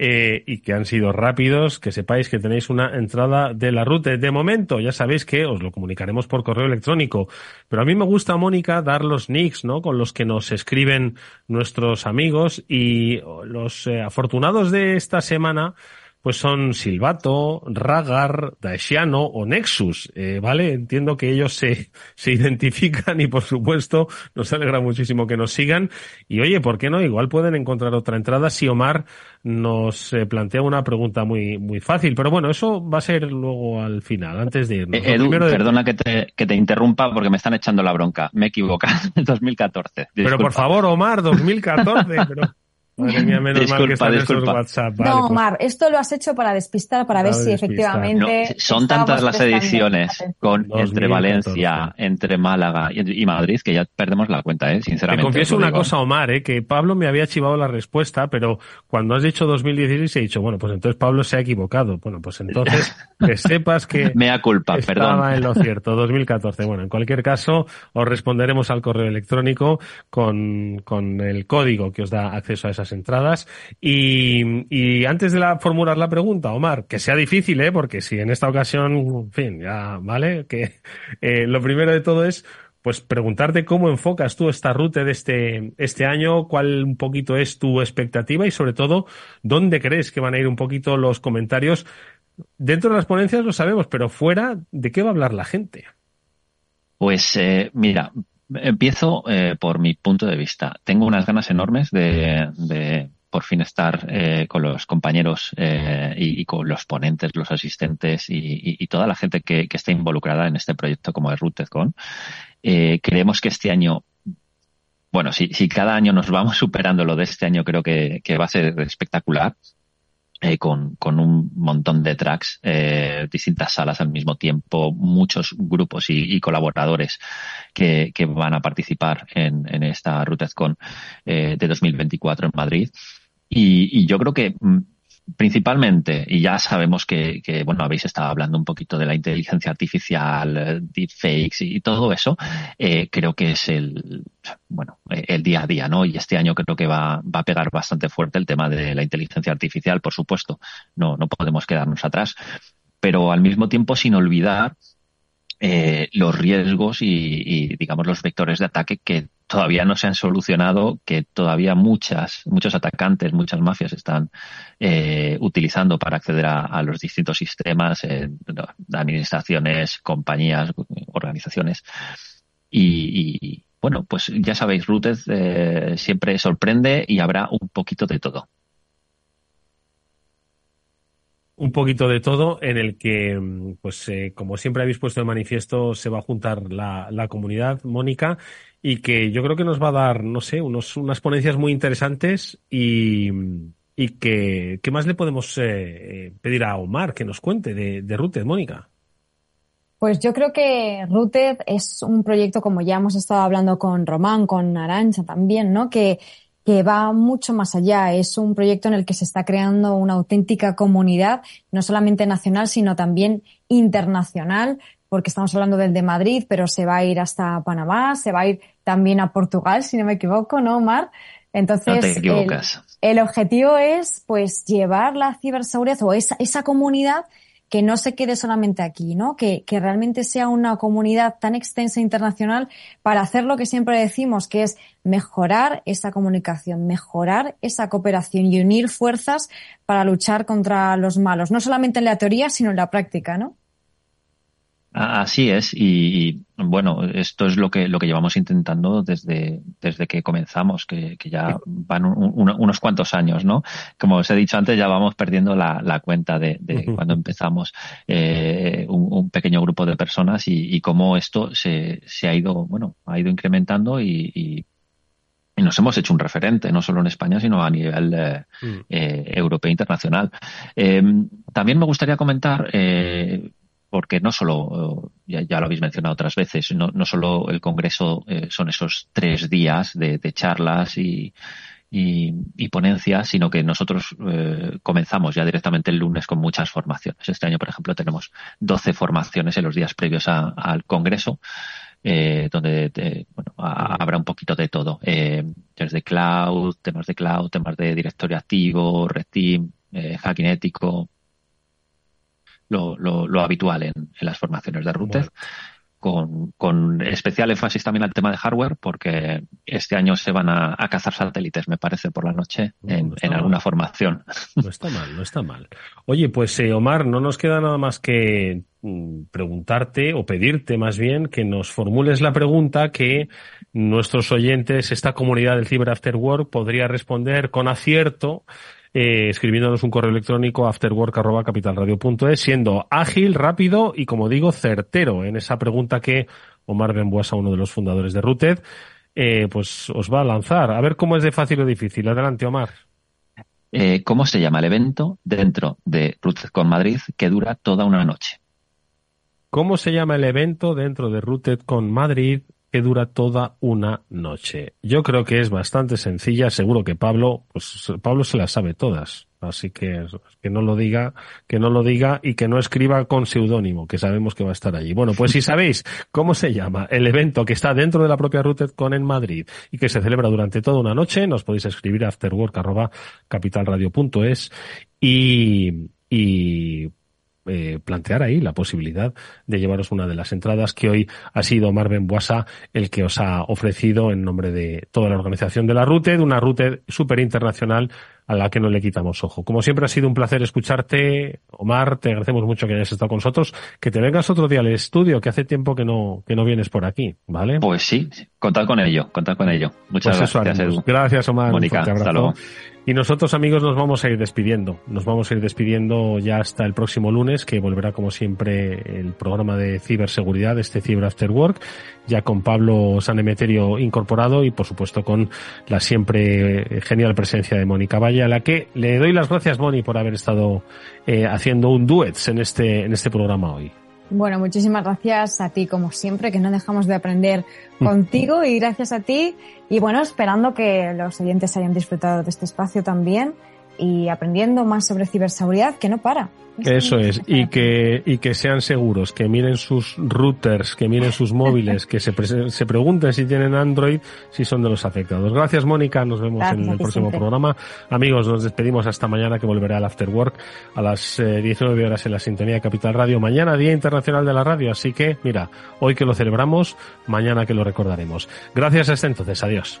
eh, y que han sido rápidos, que sepáis que tenéis una entrada de la ruta. De momento, ya sabéis que os lo comunicaremos por correo electrónico, pero a mí me gusta, Mónica, dar los nicks, ¿no? Con los que nos escriben nuestros amigos y los eh, afortunados de esta semana pues son Silvato, Ragar, Daeshiano o Nexus, eh, ¿vale? Entiendo que ellos se, se identifican y por supuesto nos alegra muchísimo que nos sigan. Y oye, ¿por qué no? Igual pueden encontrar otra entrada si Omar nos eh, plantea una pregunta muy, muy fácil. Pero bueno, eso va a ser luego al final, antes de irnos. Eh, Edu, perdona que te, que te interrumpa porque me están echando la bronca. Me he equivocado. 2014. Pero por favor, Omar, 2014. pero... Madre mía, menos disculpa, mal que están disculpa. WhatsApp. Vale, no, pues- Omar, esto lo has hecho para despistar, para ver si despistar. efectivamente. No, son tantas las ediciones con entre 2014. Valencia, entre Málaga y, y Madrid que ya perdemos la cuenta, ¿eh? Te Sinceramente. confieso os lo una cosa, Omar, ¿eh? que Pablo me había chivado la respuesta, pero cuando has dicho 2016 he dicho, bueno, pues entonces Pablo se ha equivocado. Bueno, pues entonces que sepas que Mea culpa, estaba perdón. en lo cierto, 2014. Bueno, en cualquier caso, os responderemos al correo electrónico con, con el código que os da acceso a esas entradas. Y, antes de la, formular la pregunta, Omar, que sea difícil, ¿eh? porque si en esta ocasión, en fin, ya, ¿vale? Que eh, lo primero de todo es pues preguntarte cómo enfocas tú esta ruta de este, este año, cuál un poquito es tu expectativa y sobre todo, dónde crees que van a ir un poquito los comentarios. Dentro de las ponencias lo sabemos, pero fuera, ¿de qué va a hablar la gente? Pues eh, mira, empiezo eh, por mi punto de vista. Tengo unas ganas enormes de, de por fin estar eh, con los compañeros eh, y, con los ponentes, los asistentes y, y- y toda la gente que, que está involucrada en este proyecto como es RootedCon. Eh, creemos que este año, bueno, si, si cada año nos vamos superando lo de este año, creo que, que va a ser espectacular. Eh, con, con un montón de tracks, eh, distintas salas al mismo tiempo, muchos grupos y, colaboradores que, que van a participar en, en esta RootedCon eh, de 2024 en Madrid. Y, y yo creo que mm, principalmente, y ya sabemos que, que, bueno, habéis estado hablando un poquito de la inteligencia artificial, eh, deepfakes y todo eso, eh, creo que es el, bueno, eh, el día a día, ¿no? Y este año creo que va, va a pegar bastante fuerte el tema de la inteligencia artificial, por supuesto. No, no podemos quedarnos atrás. Pero al mismo tiempo sin olvidar eh, los riesgos y, y, digamos, los vectores de ataque que todavía no se han solucionado, que todavía muchas, muchos atacantes, muchas mafias están eh, utilizando para acceder a, a los distintos sistemas, eh, administraciones, compañías, organizaciones. Y, y, bueno, pues ya sabéis, Rooted eh, siempre sorprende y habrá un poquito de todo. Un poquito de todo en el que, pues eh, como siempre habéis puesto de manifiesto, se va a juntar la, la, comunidad, Mónica, y que yo creo que nos va a dar, no sé, unos, unas ponencias muy interesantes y, y que, ¿qué más le podemos eh, pedir a Omar que nos cuente de, de Rooted, Mónica? Pues yo creo que Rooted es un proyecto, como ya hemos estado hablando con Román, con Arancha también, ¿no? Que, que va mucho más allá. Es un proyecto en el que se está creando una auténtica comunidad, no solamente nacional, sino también internacional, porque estamos hablando del de Madrid, pero se va a ir hasta Panamá, se va a ir también a Portugal, si no me equivoco, ¿no, Omar? Entonces, El, objetivo es, pues, llevar la ciberseguridad o esa, esa comunidad que no se quede solamente aquí, ¿no? Que, que realmente sea una comunidad tan extensa internacional para hacer lo que siempre decimos, que es mejorar esa comunicación, mejorar esa cooperación y unir fuerzas para luchar contra los malos, no solamente en la teoría, sino en la práctica, ¿no? Así es, y, bueno, esto es lo que lo que llevamos intentando desde, desde que comenzamos, que, ya van unos cuantos años, ¿no? Como os he dicho antes, ya vamos perdiendo la, cuenta de, cuando empezamos eh, un, pequeño grupo de personas y, y cómo esto se, se ha ido, bueno, ha ido incrementando y, y nos hemos hecho un referente, no solo en España, sino a nivel eh, mm. eh, europeo e internacional. también me gustaría comentar, porque no solo, ya, lo habéis mencionado otras veces, no, no solo el Congreso eh, son esos tres días de, charlas y, y, ponencias, sino que nosotros eh, comenzamos ya directamente el lunes con muchas formaciones. Este año, por ejemplo, tenemos 12 formaciones en los días previos al Congreso. Eh, donde bueno, habrá un poquito de todo, desde cloud, temas de cloud, temas de directorio activo, red team, hacking ético, lo, lo, habitual en, en, las formaciones de router. Con, con, especial énfasis también al tema de hardware, porque este año se van a, a cazar satélites, me parece, por la noche en, en alguna formación. No está mal, no está mal. Oye, pues eh, Omar, no nos queda nada más que mm, preguntarte o pedirte más bien que nos formules la pregunta que nuestros oyentes, esta comunidad del Cyber After Work, podría responder con acierto eh, escribiéndonos un correo electrónico afterwork.capitalradio.es, siendo ágil, rápido y, como digo, certero en esa pregunta que Omar Benbuasa, uno de los fundadores de Routed, eh, pues os va a lanzar. A ver cómo es de fácil o difícil. Adelante, Omar. Eh, ¿Cómo se llama el evento dentro de Routed con Madrid que dura toda una noche? ¿Cómo se llama el evento dentro de Routed con Madrid que dura toda una noche. Yo creo que es bastante sencilla, seguro que Pablo, pues Pablo se las sabe todas, así que que no lo diga, que no lo diga y que no escriba con seudónimo, que sabemos que va a estar allí. Bueno, pues si sabéis cómo se llama el evento que está dentro de la propia RootedCon en Madrid y que se celebra durante toda una noche, nos podéis escribir a afterwork@capitalradio.es y y eh, plantear ahí la posibilidad de llevaros una de las entradas que hoy ha sido Marven Buasa el que os ha ofrecido en nombre de toda la organización de la RUTE, de una RUTE súper internacional a la que no le quitamos ojo. Como siempre ha sido un placer escucharte, Omar, te agradecemos mucho que hayas estado con nosotros, que te vengas otro día al estudio, que hace tiempo que no, que no vienes por aquí, ¿vale? Pues sí, contad con ello, contad con ello. Muchas pues gracias, Gracias, Omar. Mónica, hasta luego. Y nosotros, amigos, nos vamos a ir despidiendo. Nos vamos a ir despidiendo ya hasta el próximo lunes, que volverá, como siempre, el programa de ciberseguridad, este Cyber After Work, ya con Pablo Sanemeterio incorporado y, por supuesto, con la siempre genial presencia de Mónica Valle, a la que le doy las gracias, Moni, por haber estado eh, haciendo un duets en este, en este programa hoy. Bueno, muchísimas gracias a ti, como siempre, que no dejamos de aprender contigo y gracias a ti. Y bueno, esperando que los oyentes hayan disfrutado de este espacio también y aprendiendo más sobre ciberseguridad, que no para. Eso es, y que, y que sean seguros, que miren sus routers, que miren sus móviles, que se, se pregunten si tienen Android, si son de los afectados. Gracias, Mónica, nos vemos en el próximo programa. Amigos, nos despedimos hasta mañana, que volverá al After Work a las 19 eh, horas en la Sintonía de Capital Radio. Mañana, Día Internacional de la Radio, así que, mira, hoy que lo celebramos, mañana que lo recordaremos. Gracias hasta entonces, adiós.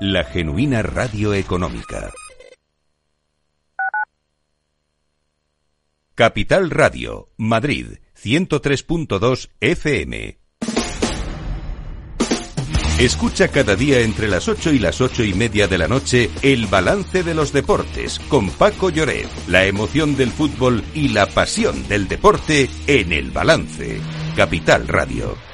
La genuina radio económica. Capital Radio, Madrid, 103.2 FM. Escucha cada día entre las 8 y las ocho y media de la noche el balance de los deportes con Paco Lloret, la emoción del fútbol y la pasión del deporte en el balance. Capital Radio.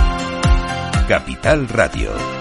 Capital Radio.